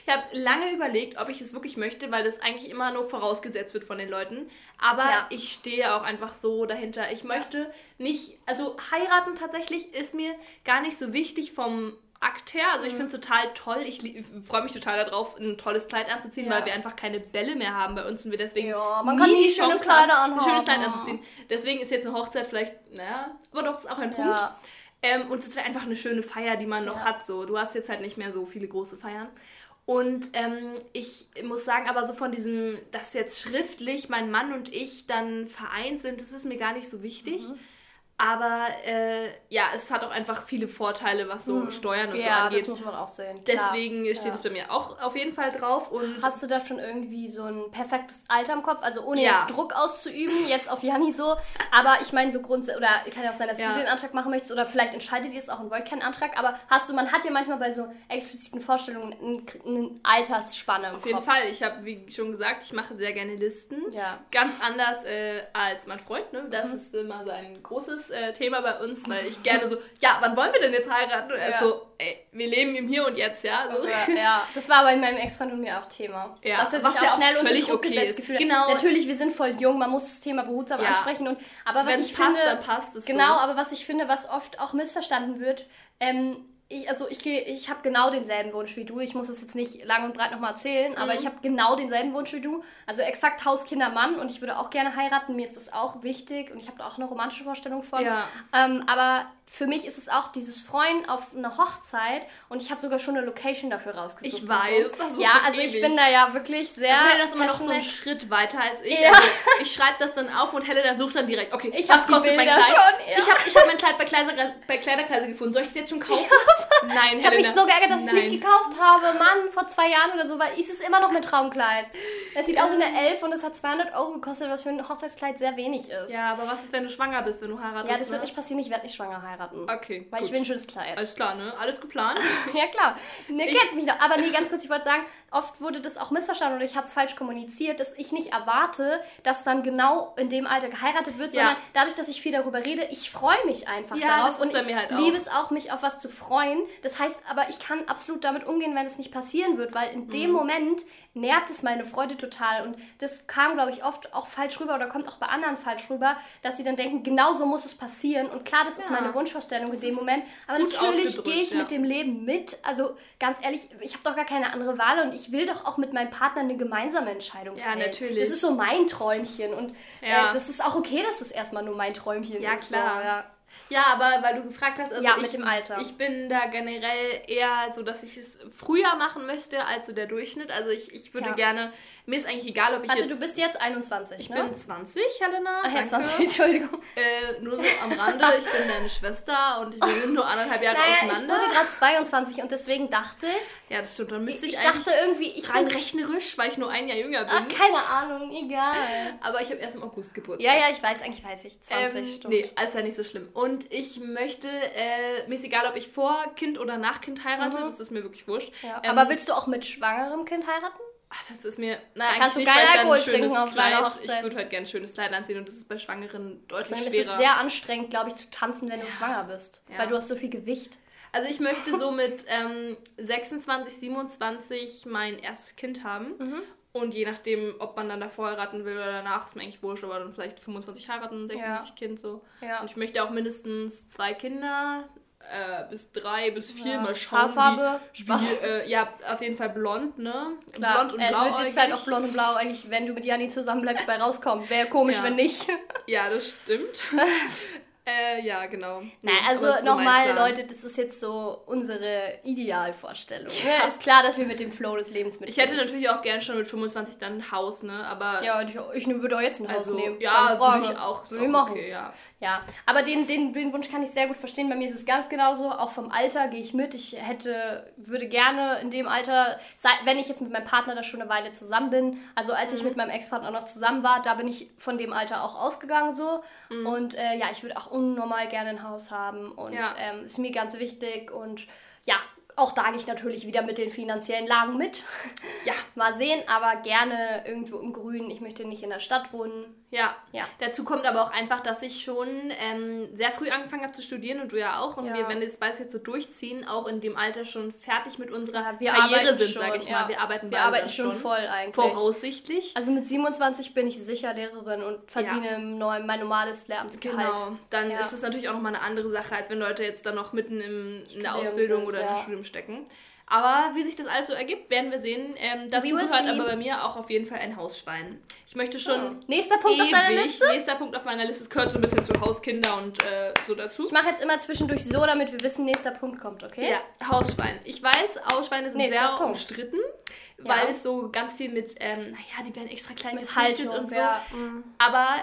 Ich habe lange überlegt, ob ich es wirklich möchte, weil das eigentlich immer nur vorausgesetzt wird von den Leuten. Aber Ja. ich stehe auch einfach so dahinter. Ich möchte nicht, also heiraten tatsächlich ist mir gar nicht so wichtig vom Akt her. Also ich Mhm. finde es total toll. Ich freue mich total darauf, ein tolles Kleid anzuziehen, Ja. weil wir einfach keine Bälle mehr haben bei uns und wir deswegen Ja, man kann nie schöne Chance Kleider haben, ein schönes Kleid anhaben. anzuziehen. Deswegen ist jetzt eine Hochzeit vielleicht, naja, aber doch, ist auch ein Punkt. Ja. Ähm, und es wäre einfach eine schöne Feier, die man noch Ja. hat. So, du hast jetzt halt nicht mehr so viele große Feiern. Und ähm, ich muss sagen, aber so von diesem, dass jetzt schriftlich mein Mann und ich dann vereint sind, das ist mir gar nicht so wichtig. Mhm. Aber äh, ja, es hat auch einfach viele Vorteile, was so Steuern und so Mhm. Ja, angeht. das muss man auch sehen. Klar. Deswegen steht Ja. es bei mir auch auf jeden Fall drauf. Und Hast du da schon irgendwie so ein perfektes Alter im Kopf? Also ohne Ja. jetzt Druck auszuüben, jetzt auf Janni so. Aber ich meine so grundsätzlich, oder kann ja auch sein, dass Ja. du den Antrag machen möchtest oder vielleicht entscheidet ihr es auch und wollt keinen Antrag. Aber hast du, man hat ja manchmal bei so expliziten Vorstellungen eine Altersspanne im auf jeden Kopf. Fall, ich habe, wie schon gesagt, ich mache sehr gerne Listen. Ja. Mhm. Ganz anders äh, als mein Freund, ne? Das ist immer so ein großes äh, Thema bei uns, weil ich gerne so, ja, wann wollen wir denn jetzt heiraten? Und er ist Ja. so, ey, wir leben im Hier und Jetzt, ja? So. Ja, ja, das war bei meinem Ex-Freund und mir auch Thema. Ja, was sich ja auch schnell unter völlig Druck okay ist. gefühlt Genau. Natürlich, wir sind voll jung, man muss das Thema behutsam Ja. ansprechen. Und, aber was Wenn ich passt, finde, dann passt es Genau, so. aber was ich finde, was oft auch missverstanden wird, ähm, ich, also ich ich habe genau denselben Wunsch wie du. Ich muss es jetzt nicht lang und breit nochmal erzählen, aber Mhm. ich habe genau denselben Wunsch wie du. Also exakt Haus, Kinder, Mann und ich würde auch gerne heiraten. Mir ist das auch wichtig und ich habe da auch eine romantische Vorstellung von. Ja. Ähm, aber für mich ist es auch dieses Freuen auf eine Hochzeit und ich habe sogar schon eine Location dafür rausgesucht. Ich weiß, so. das ist Ja, also ich ewig. bin da ja wirklich sehr. Also Helena ist immer noch so einen. Schritt weiter als ich. Ja. Also ich schreibe das dann auf und Helena sucht dann direkt, okay, Ich was kostet mein Kleid? schon, ja. Ich habe ich hab mein Kleid bei, Kleiderkreise, bei Kleiderkreise gefunden. Soll ich es jetzt schon kaufen? Nein, Ich habe mich Helena. so geärgert, dass ich es nicht gekauft habe. Mann, vor zwei Jahren oder so, weil es ist immer noch mein Traumkleid. Es sieht aus wie eine Elf und es hat 200 Euro gekostet, was für ein Hochzeitskleid sehr wenig ist. Ja, aber was ist, wenn du schwanger bist, wenn du heiratest? Ja, das wird ne? nicht passieren. Ich werde nicht schwanger heiraten. Okay, Weil gut. ich will ein schönes Kleid. Alles klar, ne? Alles geplant? Ja, klar. Ne, kennst mich noch. Aber nee, ganz kurz, ich wollte sagen, oft wurde das auch missverstanden oder ich habe es falsch kommuniziert, dass ich nicht erwarte, dass dann genau in dem Alter geheiratet wird, Ja. sondern dadurch, dass ich viel darüber rede, ich freue mich einfach Ja, darauf ist und ich halt liebe es auch, mich auf was zu freuen. Das heißt aber, ich kann absolut damit umgehen, wenn es nicht passieren wird, weil in dem Moment nährt es meine Freude total. Und das kam, glaube ich, oft auch falsch rüber oder kommt auch bei anderen falsch rüber, dass sie dann denken, genau so muss es passieren. Und klar, das ist Ja, meine Wunschvorstellung in das dem ist Moment. Aber natürlich gehe ich mit dem Leben mit. Also ganz ehrlich, ich habe doch gar keine andere Wahl und ich will doch auch mit meinem Partner eine gemeinsame Entscheidung Ja, fällen. natürlich. Das ist so mein Träumchen und Ja. äh, das ist auch okay, dass das erstmal nur mein Träumchen Ja, ist. klar. So, ja. Ja, aber weil du gefragt hast, also Ja, ich, mit dem Alter. Ich bin da generell eher so, dass ich es früher machen möchte als so der Durchschnitt. Also ich, ich würde Ja. gerne, mir ist eigentlich egal, ob ich Warte, jetzt... du bist jetzt 21, ich ne? bin 20, Helena. Ach ja, danke. 20, Entschuldigung. Äh, nur so am Rande, ich bin deine Schwester und wir sind nur anderthalb Jahre Naja, ich auseinander. wurde gerade 22 und deswegen dachte ich, ja, das stimmt. Dann müsste ich, ich eigentlich dachte irgendwie, ich rein bin... rechnerisch, weil ich nur ein Jahr jünger bin. Ah, keine Ahnung, egal. Aber ich habe erst im August Geburtstag. Ja, ja, ich weiß, eigentlich weiß ich. 20 Ähm, Stunden. nee, ist ja nicht so schlimm. Und ich möchte, äh, mir ist egal, ob ich vor Kind oder nach Kind heirate, das ist mir wirklich wurscht. Mhm. Ja. Ähm, Aber willst du auch mit schwangerem Kind heiraten? Ach, das ist mir, na, kannst eigentlich du dann Alkohol trinken auf deiner Kleid, Hochzeit. ich würde halt gerne ein schönes Kleid anziehen und das ist bei Schwangeren deutlich Dann ist es schwerer. sehr anstrengend, glaube ich, zu tanzen, wenn du schwanger bist. Ja. Weil du hast so viel Gewicht. Also ich möchte so mit ähm, 26, 27 mein erstes Kind haben. Mhm. Und je nachdem, ob man dann davor heiraten will oder danach, ist mir eigentlich wurscht, aber dann vielleicht 25 heiraten, 26 Kind so. Ja. Und ich möchte auch mindestens zwei Kinder, äh, bis drei, bis vier, Ja. mal schauen. Haarfarbe? Wie, wie, äh, ja, auf jeden Fall blond, ne? Klar, Blond und äh, es blau. wird jetzt halt auch blond und blau eigentlich, wenn du mit Janni zusammen bleibst, bei rauskommen. Wäre komisch, Ja. wenn nicht. Ja, das stimmt. äh, ja, genau. Nein, Nee, also nochmal. Leute, das ist jetzt so unsere Idealvorstellung. Ne? Ist klar, dass wir mit dem Flow des Lebens mitgehen. Ich hätte natürlich auch gern schon mit 25 dann ein Haus, ne? Aber Ja, ich, ich würde auch jetzt ein Haus also, nehmen. ja, würde ich auch, Würde ich machen. okay, ja. Ja, aber den, den, den Wunsch kann ich sehr gut verstehen. Bei mir ist es ganz genauso. Auch vom Alter gehe ich mit. Ich hätte, würde gerne in dem Alter, wenn ich jetzt mit meinem Partner da schon eine Weile zusammen bin, also als Mhm. ich mit meinem Ex-Partner noch zusammen war, da bin ich von dem Alter auch ausgegangen so. Mhm. Und äh, ja, ich würde auch unnormal gerne ein Haus haben. Und Ja. ähm, ist mir ganz wichtig. Und ja, auch da gehe ich natürlich wieder mit den finanziellen Lagen mit. Ja, Mal sehen, aber gerne irgendwo im Grün. Ich möchte nicht in der Stadt wohnen. Ja. Ja. Dazu kommt aber auch einfach, dass ich schon ähm, sehr früh angefangen habe zu studieren und du ja auch. Und Ja. wir, wenn wir das beides jetzt so durchziehen, auch in dem Alter schon fertig mit unserer wir Karriere sind, schon, sage ich ja. mal. Wir arbeiten Wir arbeiten dann schon voll eigentlich. Voraussichtlich. Also mit 27 bin ich sicher Lehrerin und verdiene mein normales Lehramtsgehalt. Genau, dann ist es natürlich auch nochmal eine andere Sache, als wenn Leute jetzt dann noch mitten im, in der Studium Ausbildung sind, oder im Studium stecken. Aber wie sich das alles so ergibt, werden wir sehen. Ähm, dazu gehört see. aber bei mir auch auf jeden Fall ein Hausschwein. Ich möchte schon Nächster Punkt auf deiner ewig- Liste. Nächster Punkt auf meiner Liste. Es gehört so ein bisschen zu Hauskinder und äh, so dazu. Ich mache jetzt immer zwischendurch so, damit wir wissen, nächster Punkt kommt, okay? Ja, Hausschwein. Ich weiß, Hausschweine sind Nächster sehr Punkt. umstritten, weil Ja. es so ganz viel mit, ähm, naja, die werden extra klein Mit gezüchtet Haltung, und so. ja. Aber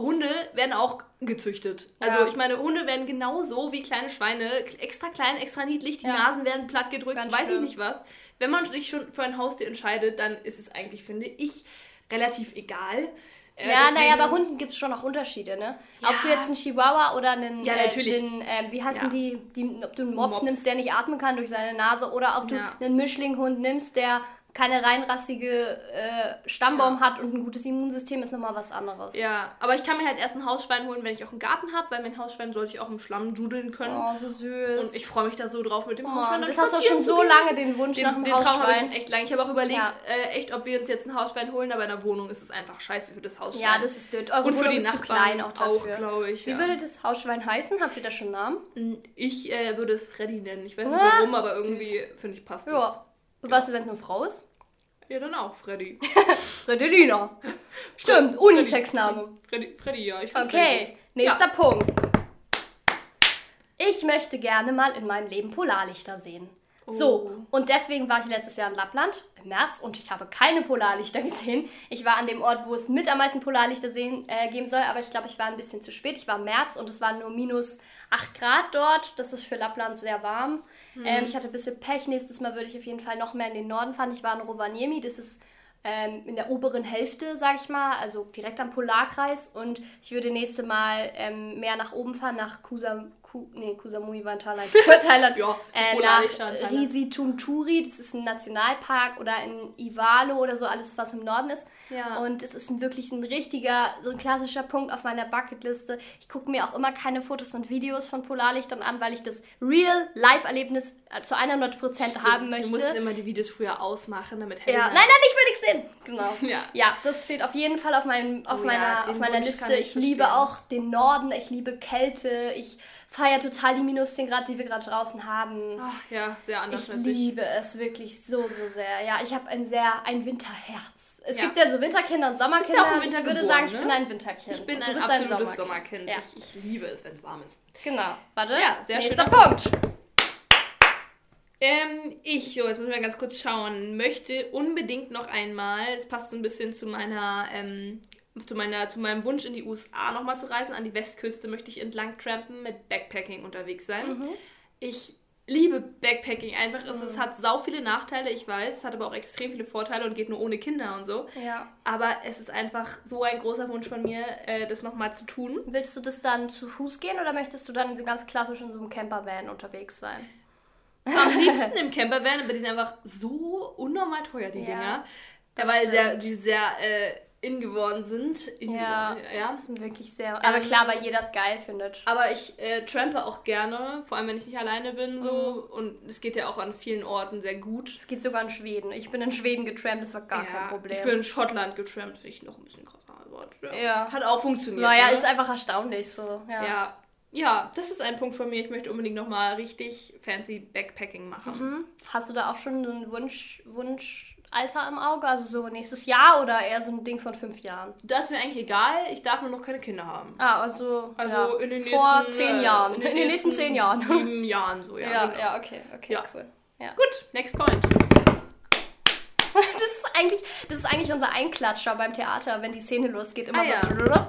Hunde werden auch gezüchtet. Also Ja. ich meine, Hunde werden genauso wie kleine Schweine, extra klein, extra niedlich, die Ja. Nasen werden platt gedrückt, Ganz weiß ich schlimm. nicht was. Wenn man sich schon für ein Haustier entscheidet, dann ist es eigentlich, finde ich, relativ egal. Äh, Ja, naja, bei Hunden gibt es schon noch Unterschiede, ne? Ob Ja. du jetzt einen Chihuahua oder einen, Ja, äh, natürlich. den, äh, wie heißen Ja. die, die, ob du einen Mops, Mops. nimmst, der nicht atmen kann durch seine Nase oder ob du Ja. einen Mischlinghund nimmst, der keine reinrassige äh, Stammbaum hat und ein gutes Immunsystem, ist nochmal was anderes. Ja, aber ich kann mir halt erst ein Hausschwein holen, wenn ich auch einen Garten habe, weil mein Hausschwein sollte ich auch im Schlamm dudeln können. Oh, so süß. Und ich freue mich da so drauf mit dem Oh, Hausschwein. das hast du schon so lange den Wunsch nach Den, einem den Traum habe ich Hausschwein. schon echt lange. Ich habe auch überlegt, Ja. äh, echt, ob wir uns jetzt ein Hausschwein holen, aber in der Wohnung ist es einfach scheiße für das Hausschwein. Ja, das ist blöd. Eure Und für Wohnung die ist zu klein auch dafür. glaube ich. Wie ja. würde das Hausschwein heißen? Habt ihr da schon einen Namen? Ich äh, würde es Freddy nennen. Ich weiß nicht warum, aber irgendwie finde ich passt das. Ja. Und was, wenn es eine Frau ist? Ja, dann auch Freddy. Fredelina. Stimmt, Unisex-Name. Freddy, Freddy, ja. Ich Okay, Freddy nächster Punkt. Ich möchte gerne mal in meinem Leben Polarlichter sehen. So, Oh. und deswegen war ich letztes Jahr in Lappland im März und ich habe keine Polarlichter gesehen. Ich war an dem Ort, wo es mit am meisten Polarlichter sehen, äh, geben soll, aber ich glaube, ich war ein bisschen zu spät. Ich war im März und es waren nur minus 8 Grad dort. Das ist für Lappland sehr warm. Ähm, ich hatte ein bisschen Pech. Nächstes Mal würde ich auf jeden Fall noch mehr in den Norden fahren. Ich war in Rovaniemi. Das ist ähm, in der oberen Hälfte, sage ich mal, also direkt am Polarkreis. Und ich würde nächste Mal ähm, mehr nach oben fahren, nach Kusa, Ku, nee, Kusamui war in Thailand. Thailand. Ja, äh, nach. Risitunturi, das ist ein Nationalpark, oder in Ivalo oder so, alles was im Norden ist. Ja. Und es ist wirklich ein richtiger, so ein klassischer Punkt auf meiner Bucketliste. Ich gucke mir auch immer keine Fotos und Videos von Polarlichtern an, weil ich das Real-Life-Erlebnis äh, zu 100% haben möchte. Wir mussten immer die Videos früher ausmachen, damit Helena... Ja, nein, nein, ich will nichts sehen. Genau. Ja. Ja, das steht auf jeden Fall auf, meinem, auf Oh meiner, ja, auf meiner Wunsch Liste. ich Ich liebe auch den Norden, ich liebe Kälte, ich feiere total die minus 10 Grad, die wir gerade draußen haben. Ach, ja, sehr anders ich als ich. liebe es wirklich so, so sehr. Ja, ich habe ein sehr, ein Winterherz. Es Ja. gibt ja so Winterkinder und Sommerkinder. ja auch im und ich Winter würde geboren, sagen, ich ne? bin ein Winterkind. Ich bin Und du ein absolutes Sommerkind. Ja. Ich, ich liebe es, wenn es warm ist. Genau. Warte. Ja, sehr Nächster schöner Punkt. Ähm, ich, so, jetzt müssen wir ganz kurz schauen, möchte unbedingt noch einmal, es passt so ein bisschen zu meiner, ähm, zu meiner, zu meinem Wunsch in die USA nochmal zu reisen, an die Westküste möchte ich entlang trampen, mit Backpacking unterwegs sein. Mhm. Ich liebe Backpacking einfach, es, es hat sau viele Nachteile, ich weiß, es hat aber auch extrem viele Vorteile und geht nur ohne Kinder und so. Ja. Aber es ist einfach so ein großer Wunsch von mir, äh, das nochmal zu tun. Willst du das dann zu Fuß gehen oder möchtest du dann so ganz klassisch in so einem Campervan unterwegs sein? Am liebsten im Campervan, aber die sind einfach so unnormal teuer, die Ja, Dinger. weil sehr, die sehr äh, in geworden sind. In Ja. geworden, ja. Wirklich sehr. Aber Ähm, klar, weil jeder es geil findet. Aber ich äh, trampe auch gerne, vor allem wenn ich nicht alleine bin so. Mhm. Und es geht ja auch an vielen Orten sehr gut. Es geht sogar in Schweden. Ich bin in Schweden getrampt, das war gar kein Problem. Ich bin in Schottland getrampt, finde ich noch ein bisschen krasser. Aber, ja. Ja. Hat auch funktioniert. naja, ne? ist einfach erstaunlich so. Ja. ja. ja, das ist ein Punkt von mir. Ich möchte unbedingt nochmal richtig fancy Backpacking machen. Mhm. Hast du da auch schon so ein Wunsch, Wunschalter im Auge? Also so nächstes Jahr oder eher so ein Ding von fünf Jahren? Das ist mir eigentlich egal, ich darf nur noch keine Kinder haben. Ah, also, Also ja. in den nächsten vor zehn äh, Jahren. In den, nächsten, zehn Jahren. Sieben Jahren so, ja. Ja, genau. ja, okay, okay, Ja. cool. Ja. Gut, next point. Das ist eigentlich, das ist eigentlich unser Einklatscher beim Theater, wenn die Szene losgeht. Immer Ah, ja. so.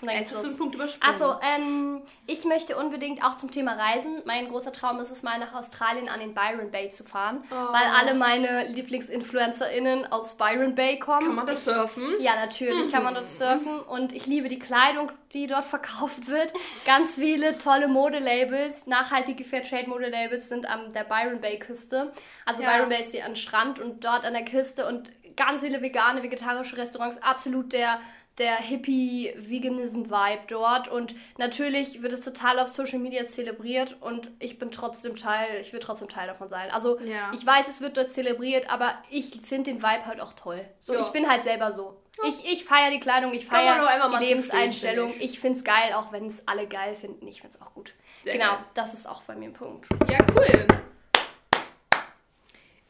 Und dann Jetzt hast du einen Punkt übersprungen. Also, ähm, ich möchte unbedingt auch zum Thema Reisen. Mein großer Traum ist es mal nach Australien an den Byron Bay zu fahren, Oh. weil alle meine LieblingsinfluencerInnen aus Byron Bay kommen. Kann man das surfen? Ja, natürlich kann man dort surfen und ich liebe die Kleidung, die dort verkauft wird. Ganz viele tolle Modelabels, nachhaltige Fairtrade-Modelabels sind an der Byron Bay-Küste. Also Ja. Byron Bay ist hier an Strand und dort an der Küste und ganz viele vegane, vegetarische Restaurants. Absolut der, der Hippie-Veganism-Vibe dort und natürlich wird es total auf Social Media zelebriert und ich bin trotzdem Teil, ich will trotzdem Teil davon sein. Also Ja. ich weiß, es wird dort zelebriert, aber ich finde den Vibe halt auch toll. So, Ja. ich bin halt selber so. Ich, ich feiere die Kleidung, ich feiere die Lebenseinstellung. verstehen, Ich finde es geil, auch wenn es alle geil finden. Ich finde es auch gut. Sehr genau, geil. das ist auch bei mir ein Punkt. Ja, cool.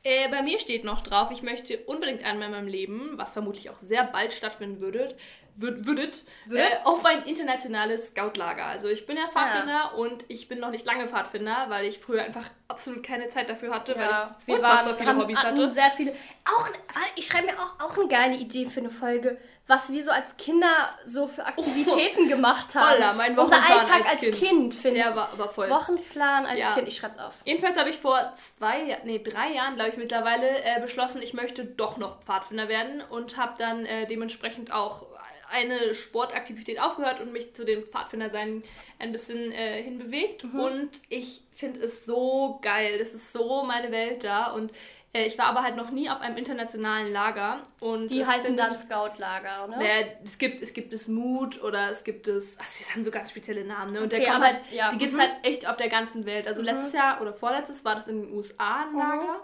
Äh, bei mir steht noch drauf, ich möchte unbedingt einmal in meinem Leben, was vermutlich auch sehr bald stattfinden würdet, würd, würdet, Würde? Äh, auf ein internationales Scoutlager. Also ich bin ja Pfadfinder und ich bin noch nicht lange Pfadfinder, weil ich früher einfach absolut keine Zeit dafür hatte, weil ich unfassbar viele haben, Hobbys hatten hatte. sehr viele. Auch, ich schreibe mir auch, auch eine geile Idee für eine Folge, was wir so als Kinder so für Aktivitäten gemacht haben. Holla, mein Unser Wochenplan Alltag als Kind. Kind, finde ich. Der war aber voll. Wochenplan als Ja. Kind, ich schreib's auf. Jedenfalls habe ich vor zwei, nee, drei Jahren, glaube ich, mittlerweile äh, beschlossen, ich möchte doch noch Pfadfinder werden und habe dann äh, dementsprechend auch eine Sportaktivität aufgehört und mich zu dem Pfadfindersein ein bisschen äh, hinbewegt. Mhm. Und ich finde es so geil. Das ist so meine Welt da. Und ich war aber halt noch nie auf einem internationalen Lager. Und Die heißen findet- dann Scoutlager, ne? es gibt, es gibt es Mut oder es gibt es, ach, sie haben so ganz spezielle Namen, ne? Und Okay, der kommt halt, ja, die gibt es mhm. halt echt auf der ganzen Welt. Also letztes Jahr oder vorletztes war das in den USA ein Lager.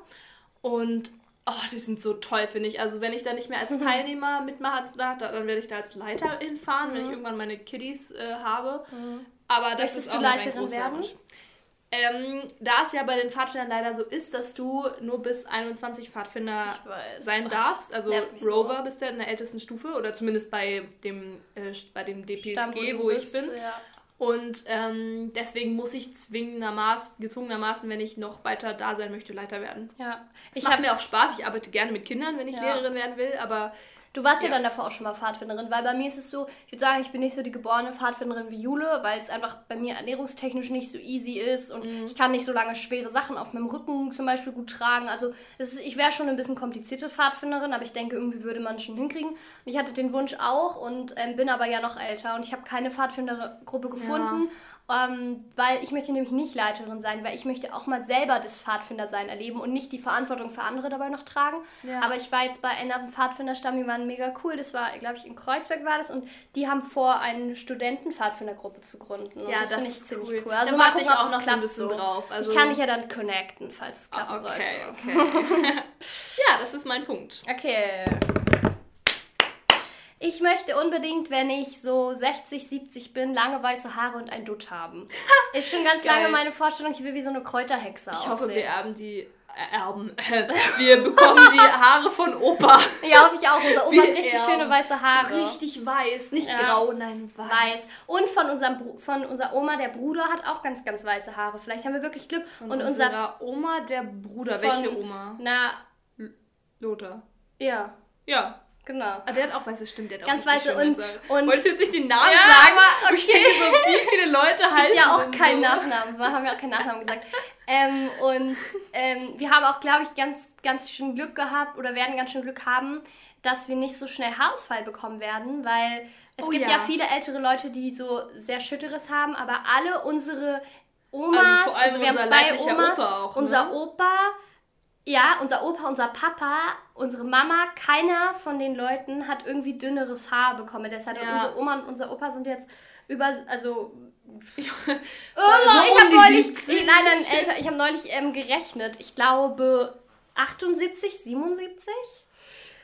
Und oh, die sind so toll, finde ich. Also wenn ich da nicht mehr als Mhm. Teilnehmer mitmachen darf, dann werde ich da als Leiter hinfahren, wenn ich irgendwann meine Kiddies äh, habe. Aber das Mhm. Möchtest ist du auch ein Leiterin werden? Wunsch. Ähm, da es ja bei den Pfadfindern leider so ist, dass du nur bis 21 Pfadfinder sein darfst, also mich so. Rover bist du in der ältesten Stufe oder zumindest bei dem, äh, bei dem DPSG, Stamm, du wo ich bist, bin. Ja. Und ähm, deswegen muss ich zwingendermaßen, gezwungenermaßen, wenn ich noch weiter da sein möchte, Leiter werden. ja. Es Ich macht habe mir auch Spaß, ich arbeite gerne mit Kindern, wenn ich Ja. Lehrerin werden will, aber Du warst ja. Ja. dann davor auch schon mal Pfadfinderin, weil bei mir ist es so, ich würde sagen, ich bin nicht so die geborene Pfadfinderin wie Jule, weil es einfach bei mir ernährungstechnisch nicht so easy ist und Mhm. ich kann nicht so lange schwere Sachen auf meinem Rücken zum Beispiel gut tragen. Also ist, ich wäre schon ein bisschen komplizierte Pfadfinderin, aber ich denke, irgendwie würde man es schon hinkriegen. Und ich hatte den Wunsch auch und ähm, bin aber ja noch älter und ich habe keine Pfadfindergruppe gefunden. Ähm, weil ich möchte nämlich nicht Leiterin sein, weil ich möchte auch mal selber das Pfadfindersein erleben und nicht die Verantwortung für andere dabei noch tragen. Ja. Aber ich war jetzt bei einer Pfadfinderstamm, die waren mega cool. Das war, glaube ich, in Kreuzberg war das und die haben vor, eine Studentenpfadfindergruppe zu gründen. Und Ja, das, das finde ich ziemlich cool. cool. Da Also mal warte gucken, ich auch noch so ein klappt bisschen so. drauf. Also- ich kann dich ja dann connecten, falls es klappen Ah, okay, sollte. okay. ja, das ist mein Punkt. Okay. Ich möchte unbedingt, wenn ich so 60, 70 bin, lange weiße Haare und ein Dutt haben. Ist schon ganz lange meine Vorstellung, ich will wie so eine Kräuterhexe Ich hoffe, aussehen. wir erben die. Äh, erben. wir bekommen die Haare von Opa. Ja, hoffe ich auch. Unser Opa Wir hat richtig erben. schöne weiße Haare. Richtig weiß, nicht Ja. grau, nein, weiß. Weiß. Und von unserem von unserer Oma, der Bruder hat auch ganz, ganz weiße Haare. Vielleicht haben wir wirklich Glück. Von und unser. unserer Oma, der Bruder. Von- Welche Oma? Na, Lothar. ja, Ja. Genau. Ah, der hat auch weiße Stimmt, der hat auch Ganz richtig weiße und- Haare. und- Wolltest du jetzt nicht den Namen Ja, sagen? aber Ich denke so, wie viele Leute heißen gibt ja auch keinen so? Nachnamen. Wir haben ja auch keinen Nachnamen gesagt. Ähm, und ähm, wir haben auch, glaube ich, ganz, ganz schön Glück gehabt oder werden ganz schön Glück haben, dass wir nicht so schnell Haarausfall bekommen werden, weil es Oh gibt ja. ja. viele ältere Leute, die so sehr Schütteres haben, aber alle unsere Omas, Also vor allem also wir haben zwei Omas, Opa auch, ne? unser Opa, ja, unser Opa, unser Papa, unsere Mama, keiner von den Leuten hat irgendwie dünneres Haar bekommen. Deshalb Ja. unsere Oma und unser Opa sind jetzt über, also So Oh, ich um habe die neulich, 70. nein, nein, älter, ich habe neulich ähm, gerechnet. Ich glaube 78, 77?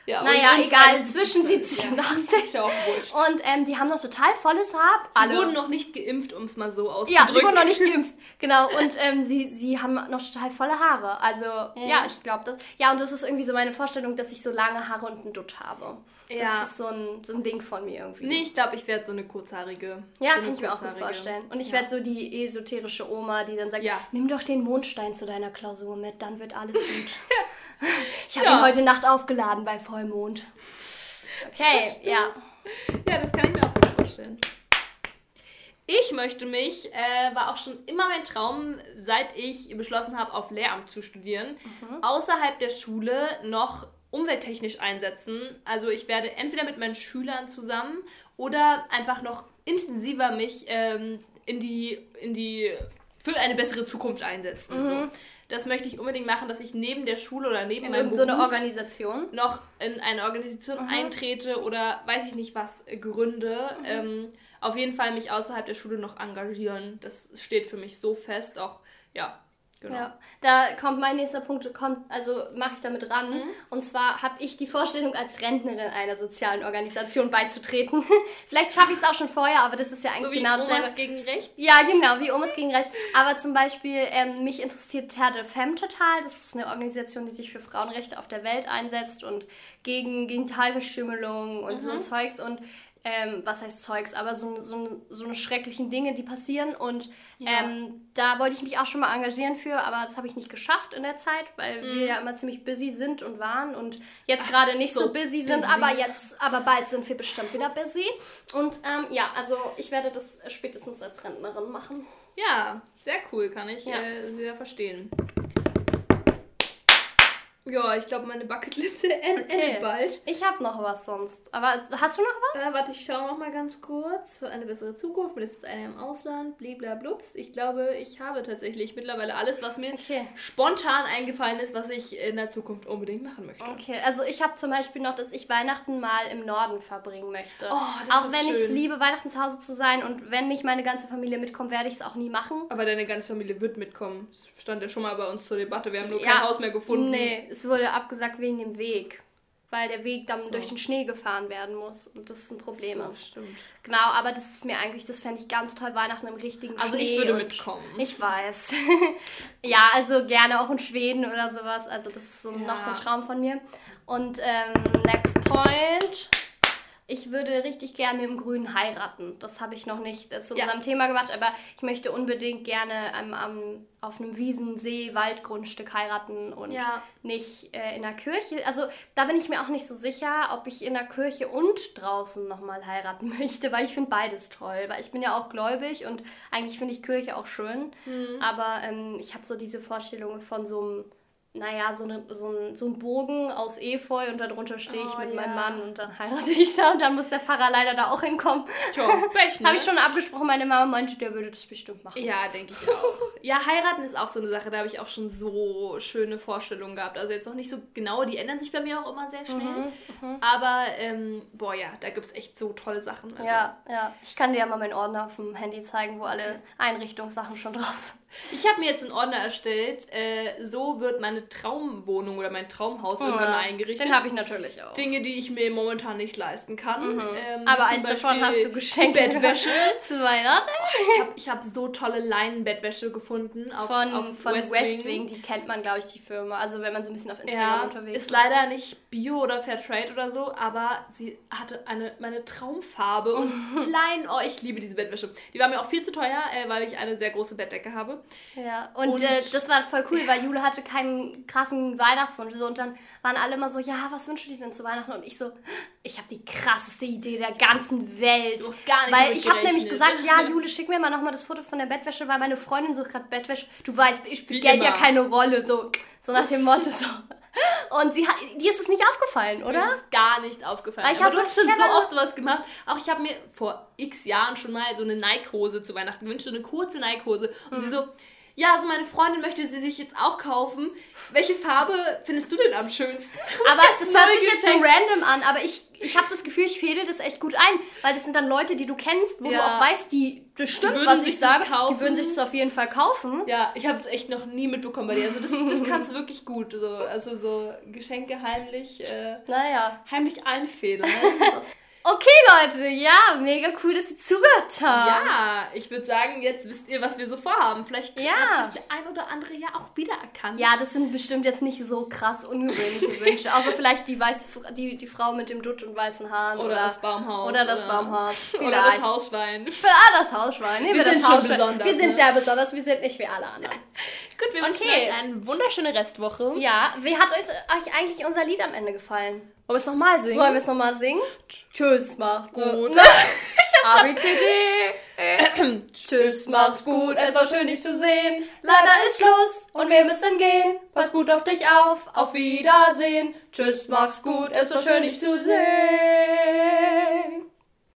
Ja, naja, egal, ein- zwischen 70 und Ja. 80. Ist ja auch wurscht. Und ähm, die haben noch total volles Haar. Sie wurden noch nicht geimpft, um es mal so ja, auszudrücken. sie wurden noch nicht geimpft. Genau, und ähm, sie, sie haben noch total volle Haare. Also, ja, ich glaube das. Ja, und das ist irgendwie so meine Vorstellung, dass ich so lange Haare und einen Dutt habe. Ja. Das ist so ein, so ein Ding von mir irgendwie. Nee, ich glaube, ich werde so eine kurzhaarige. Ja, kann ich mir auch gut vorstellen. Und ich Ja. werde so die esoterische Oma, die dann sagt, Ja. nimm doch den Mondstein zu deiner Klausur mit, dann wird alles gut. ich habe Ja. ihn heute Nacht aufgeladen bei Vollmond. Okay, ja. Ja, das kann ich mir auch gut vorstellen. Ich möchte mich, äh, war auch schon immer mein Traum, seit ich beschlossen habe, auf Lehramt zu studieren, Mhm. außerhalb der Schule noch umwelttechnisch einsetzen. Also ich werde entweder mit meinen Schülern zusammen oder einfach noch intensiver mich ähm, in die, in die, für eine bessere Zukunft einsetzen. So. Das möchte ich unbedingt machen, dass ich neben der Schule oder neben In meinem Beruf Organisation. noch in eine Organisation eintrete oder weiß ich nicht was äh, gründe. Ähm, auf jeden Fall mich außerhalb der Schule noch engagieren. Das steht für mich so fest. Auch, ja, genau. Ja, da kommt mein nächster Punkt, kommt, also mache ich damit ran. Mhm. Und zwar habe ich die Vorstellung, als Rentnerin einer sozialen Organisation beizutreten. Vielleicht schaffe ich es auch schon vorher, aber das ist ja eigentlich So wie genau Omas dasselbe. gegen Recht. Ja, genau, wie Omas gegen Recht. Aber zum Beispiel, ähm, mich interessiert Terre de Femme total. Das ist eine Organisation, die sich für Frauenrechte auf der Welt einsetzt und gegen Genitalverstümmelung und Mhm. so ein Zeugs und ähm, was heißt Zeugs, aber so, so, so eine schrecklichen Dinge, die passieren. Und Ja. ähm, da wollte ich mich auch schon mal engagieren für, aber das habe ich nicht geschafft in der Zeit, weil wir ja immer ziemlich busy sind und waren und jetzt Mhm. Gerade nicht so, so busy sind, busy. aber jetzt, aber bald sind wir bestimmt wieder busy. Und ähm, ja, also ich werde das spätestens als Rentnerin machen. Ja, sehr cool, kann ich Ja. äh, sehr verstehen. Ja, ich glaube, meine Bucketliste en- Okay. endet bald. Ich habe noch was sonst. Aber hast du noch was? Äh, warte, ich schaue noch mal ganz kurz. Für eine bessere Zukunft, mindestens eine im Ausland, bliblablups. Ich glaube, ich habe tatsächlich mittlerweile alles, was mir Okay. spontan eingefallen ist, was ich in der Zukunft unbedingt machen möchte. Okay, also ich habe zum Beispiel noch, dass ich Weihnachten mal im Norden verbringen möchte. Oh, das auch ist wenn ich es liebe, Weihnachten zu Hause zu sein und wenn nicht meine ganze Familie mitkommt, werde ich es auch nie machen. Aber deine ganze Familie wird mitkommen. Das stand ja schon mal bei uns zur Debatte. Wir haben nur Ja. kein Haus mehr gefunden. Nee, es wurde abgesagt wegen dem Weg. Weil der Weg dann So. durch den Schnee gefahren werden muss und das ein Problem So, ist. stimmt. Genau, aber das ist mir eigentlich, das fände ich ganz toll, Weihnachten im richtigen Also Schnee. ich würde mitkommen. Ich weiß. ja, also gerne auch in Schweden oder sowas. Also das ist so Ja. noch so ein Traum von mir. Und ähm, next point. Ich würde richtig gerne im Grünen heiraten. Das habe ich noch nicht äh, zu Ja. unserem Thema gemacht, aber ich möchte unbedingt gerne am, am, auf einem Wiesen-, See-, Waldgrundstück heiraten und Ja. nicht äh, in der Kirche. Also da bin ich mir auch nicht so sicher, ob ich in der Kirche und draußen nochmal heiraten möchte, weil ich finde beides toll. Weil ich bin ja auch gläubig und eigentlich finde ich Kirche auch schön. Mhm. Aber ähm, ich habe so diese Vorstellung von so einem, naja, so, ne, so, ein, so ein Bogen aus Efeu und darunter stehe ich Oh, mit ja. meinem Mann und dann heirate ich da und dann muss der Pfarrer leider da auch hinkommen. Tja, Pech, ne? Habe ich schon abgesprochen, meine Mama meinte, der würde das bestimmt machen. Ja, denke ich auch. Ja, heiraten ist auch so eine Sache, da habe ich auch schon so schöne Vorstellungen gehabt. Also jetzt noch nicht so genau, die ändern sich bei mir auch immer sehr schnell. Mhm, Aber, ähm, boah, ja, da gibt es echt so tolle Sachen. Also, Ja, ja. Ich kann dir ja mal meinen Ordner auf dem Handy zeigen, wo alle Einrichtungssachen schon draus sind. Ich habe mir jetzt einen Ordner erstellt, äh, so wird meine Traumwohnung oder mein Traumhaus irgendwann mal eingerichtet. Den habe ich natürlich auch. Dinge, die ich mir momentan nicht leisten kann. Ähm, Aber eins davon Beispiel hast du geschenkt. Bettwäsche. Zu Weihnachten. Ich habe hab so tolle Leinenbettwäsche gefunden auf, Von, auf von West Westwing. Wing. die kennt man, glaube ich, die Firma. Also wenn man so ein bisschen auf Instagram Ja, unterwegs ist leider nicht Bio oder Fairtrade oder so, aber sie hatte eine meine Traumfarbe und Leinen. Oh, ich liebe diese Bettwäsche. Die war mir auch viel zu teuer, äh, weil ich eine sehr große Bettdecke habe. Ja, und, Und- äh, das war voll cool, weil Jule hatte keinen krassen Weihnachtswunsch. So, und dann waren alle immer so, ja, was wünschst du dir denn zu Weihnachten? Und ich so, ich habe die krasseste Idee der ganzen Welt. Hast gar nicht weil ich habe nämlich gesagt, ja, Jule, schick mir mal nochmal das Foto von der Bettwäsche, weil meine Freundin sucht gerade Bettwäsche. Du weißt, ich spiele Wie Geld ja immer. keine Rolle. So, so nach dem Motto so. Und sie hat, dir ist es nicht aufgefallen, Mir oder? ist es gar nicht aufgefallen. Aber ich Aber hab du so hast schon so oft sowas gemacht. Auch ich habe mir vor x Jahren schon mal so eine Nike-Hose zu Weihnachten gewünscht, so eine kurze Nike-Hose. Und sie Mhm. so, ja, also meine Freundin möchte sie sich jetzt auch kaufen. Welche Farbe findest du denn am schönsten? Aber Das hört sich jetzt so random an, aber ich, ich habe das Gefühl, ich fäde das echt gut ein, weil das sind dann Leute, die du kennst, wo du Ja. auch weißt, die, das stimmt, würden was ich sage, die würden sich das auf jeden Fall kaufen. Ja, ich habe es echt noch nie mitbekommen bei dir. Also das, das kannst du wirklich gut. So, also so Geschenke heimlich, äh, Naja. heimlich einfädeln. Okay, Leute, ja, mega cool, dass ihr zugehört habt. ja, ich würde sagen, jetzt wisst ihr, was wir so vorhaben. Vielleicht Ja. hat sich der ein oder andere ja auch wiedererkannt. Ja, das sind bestimmt jetzt nicht so krass ungewöhnliche Wünsche. Außer vielleicht die, weiße, die, die Frau mit dem Dutt und weißen Haaren. Oder, das Baumhaus. Oder das Baumhaus. Oder das Vielleicht. Hausschwein. Ah, das Hausschwein. Nee, Wir sind schon Hausschwein. besonders, Wir sind ne? sehr besonders. Wir sind nicht wie alle anderen. Gut, wir wünschen Okay. euch eine wunderschöne Restwoche. Ja, wie hat euch, euch eigentlich unser Lied am Ende gefallen? Wollen wir es nochmal singen? Sollen wir es nochmal singen? Tschüss, macht's gut. A, B, C, D. Tschüss, macht's gut. Es war schön, dich zu sehen. Leider ist Schluss und wir müssen gehen. Pass gut auf dich auf. Auf Wiedersehen. Tschüss, macht's gut. Es war schön, dich zu sehen.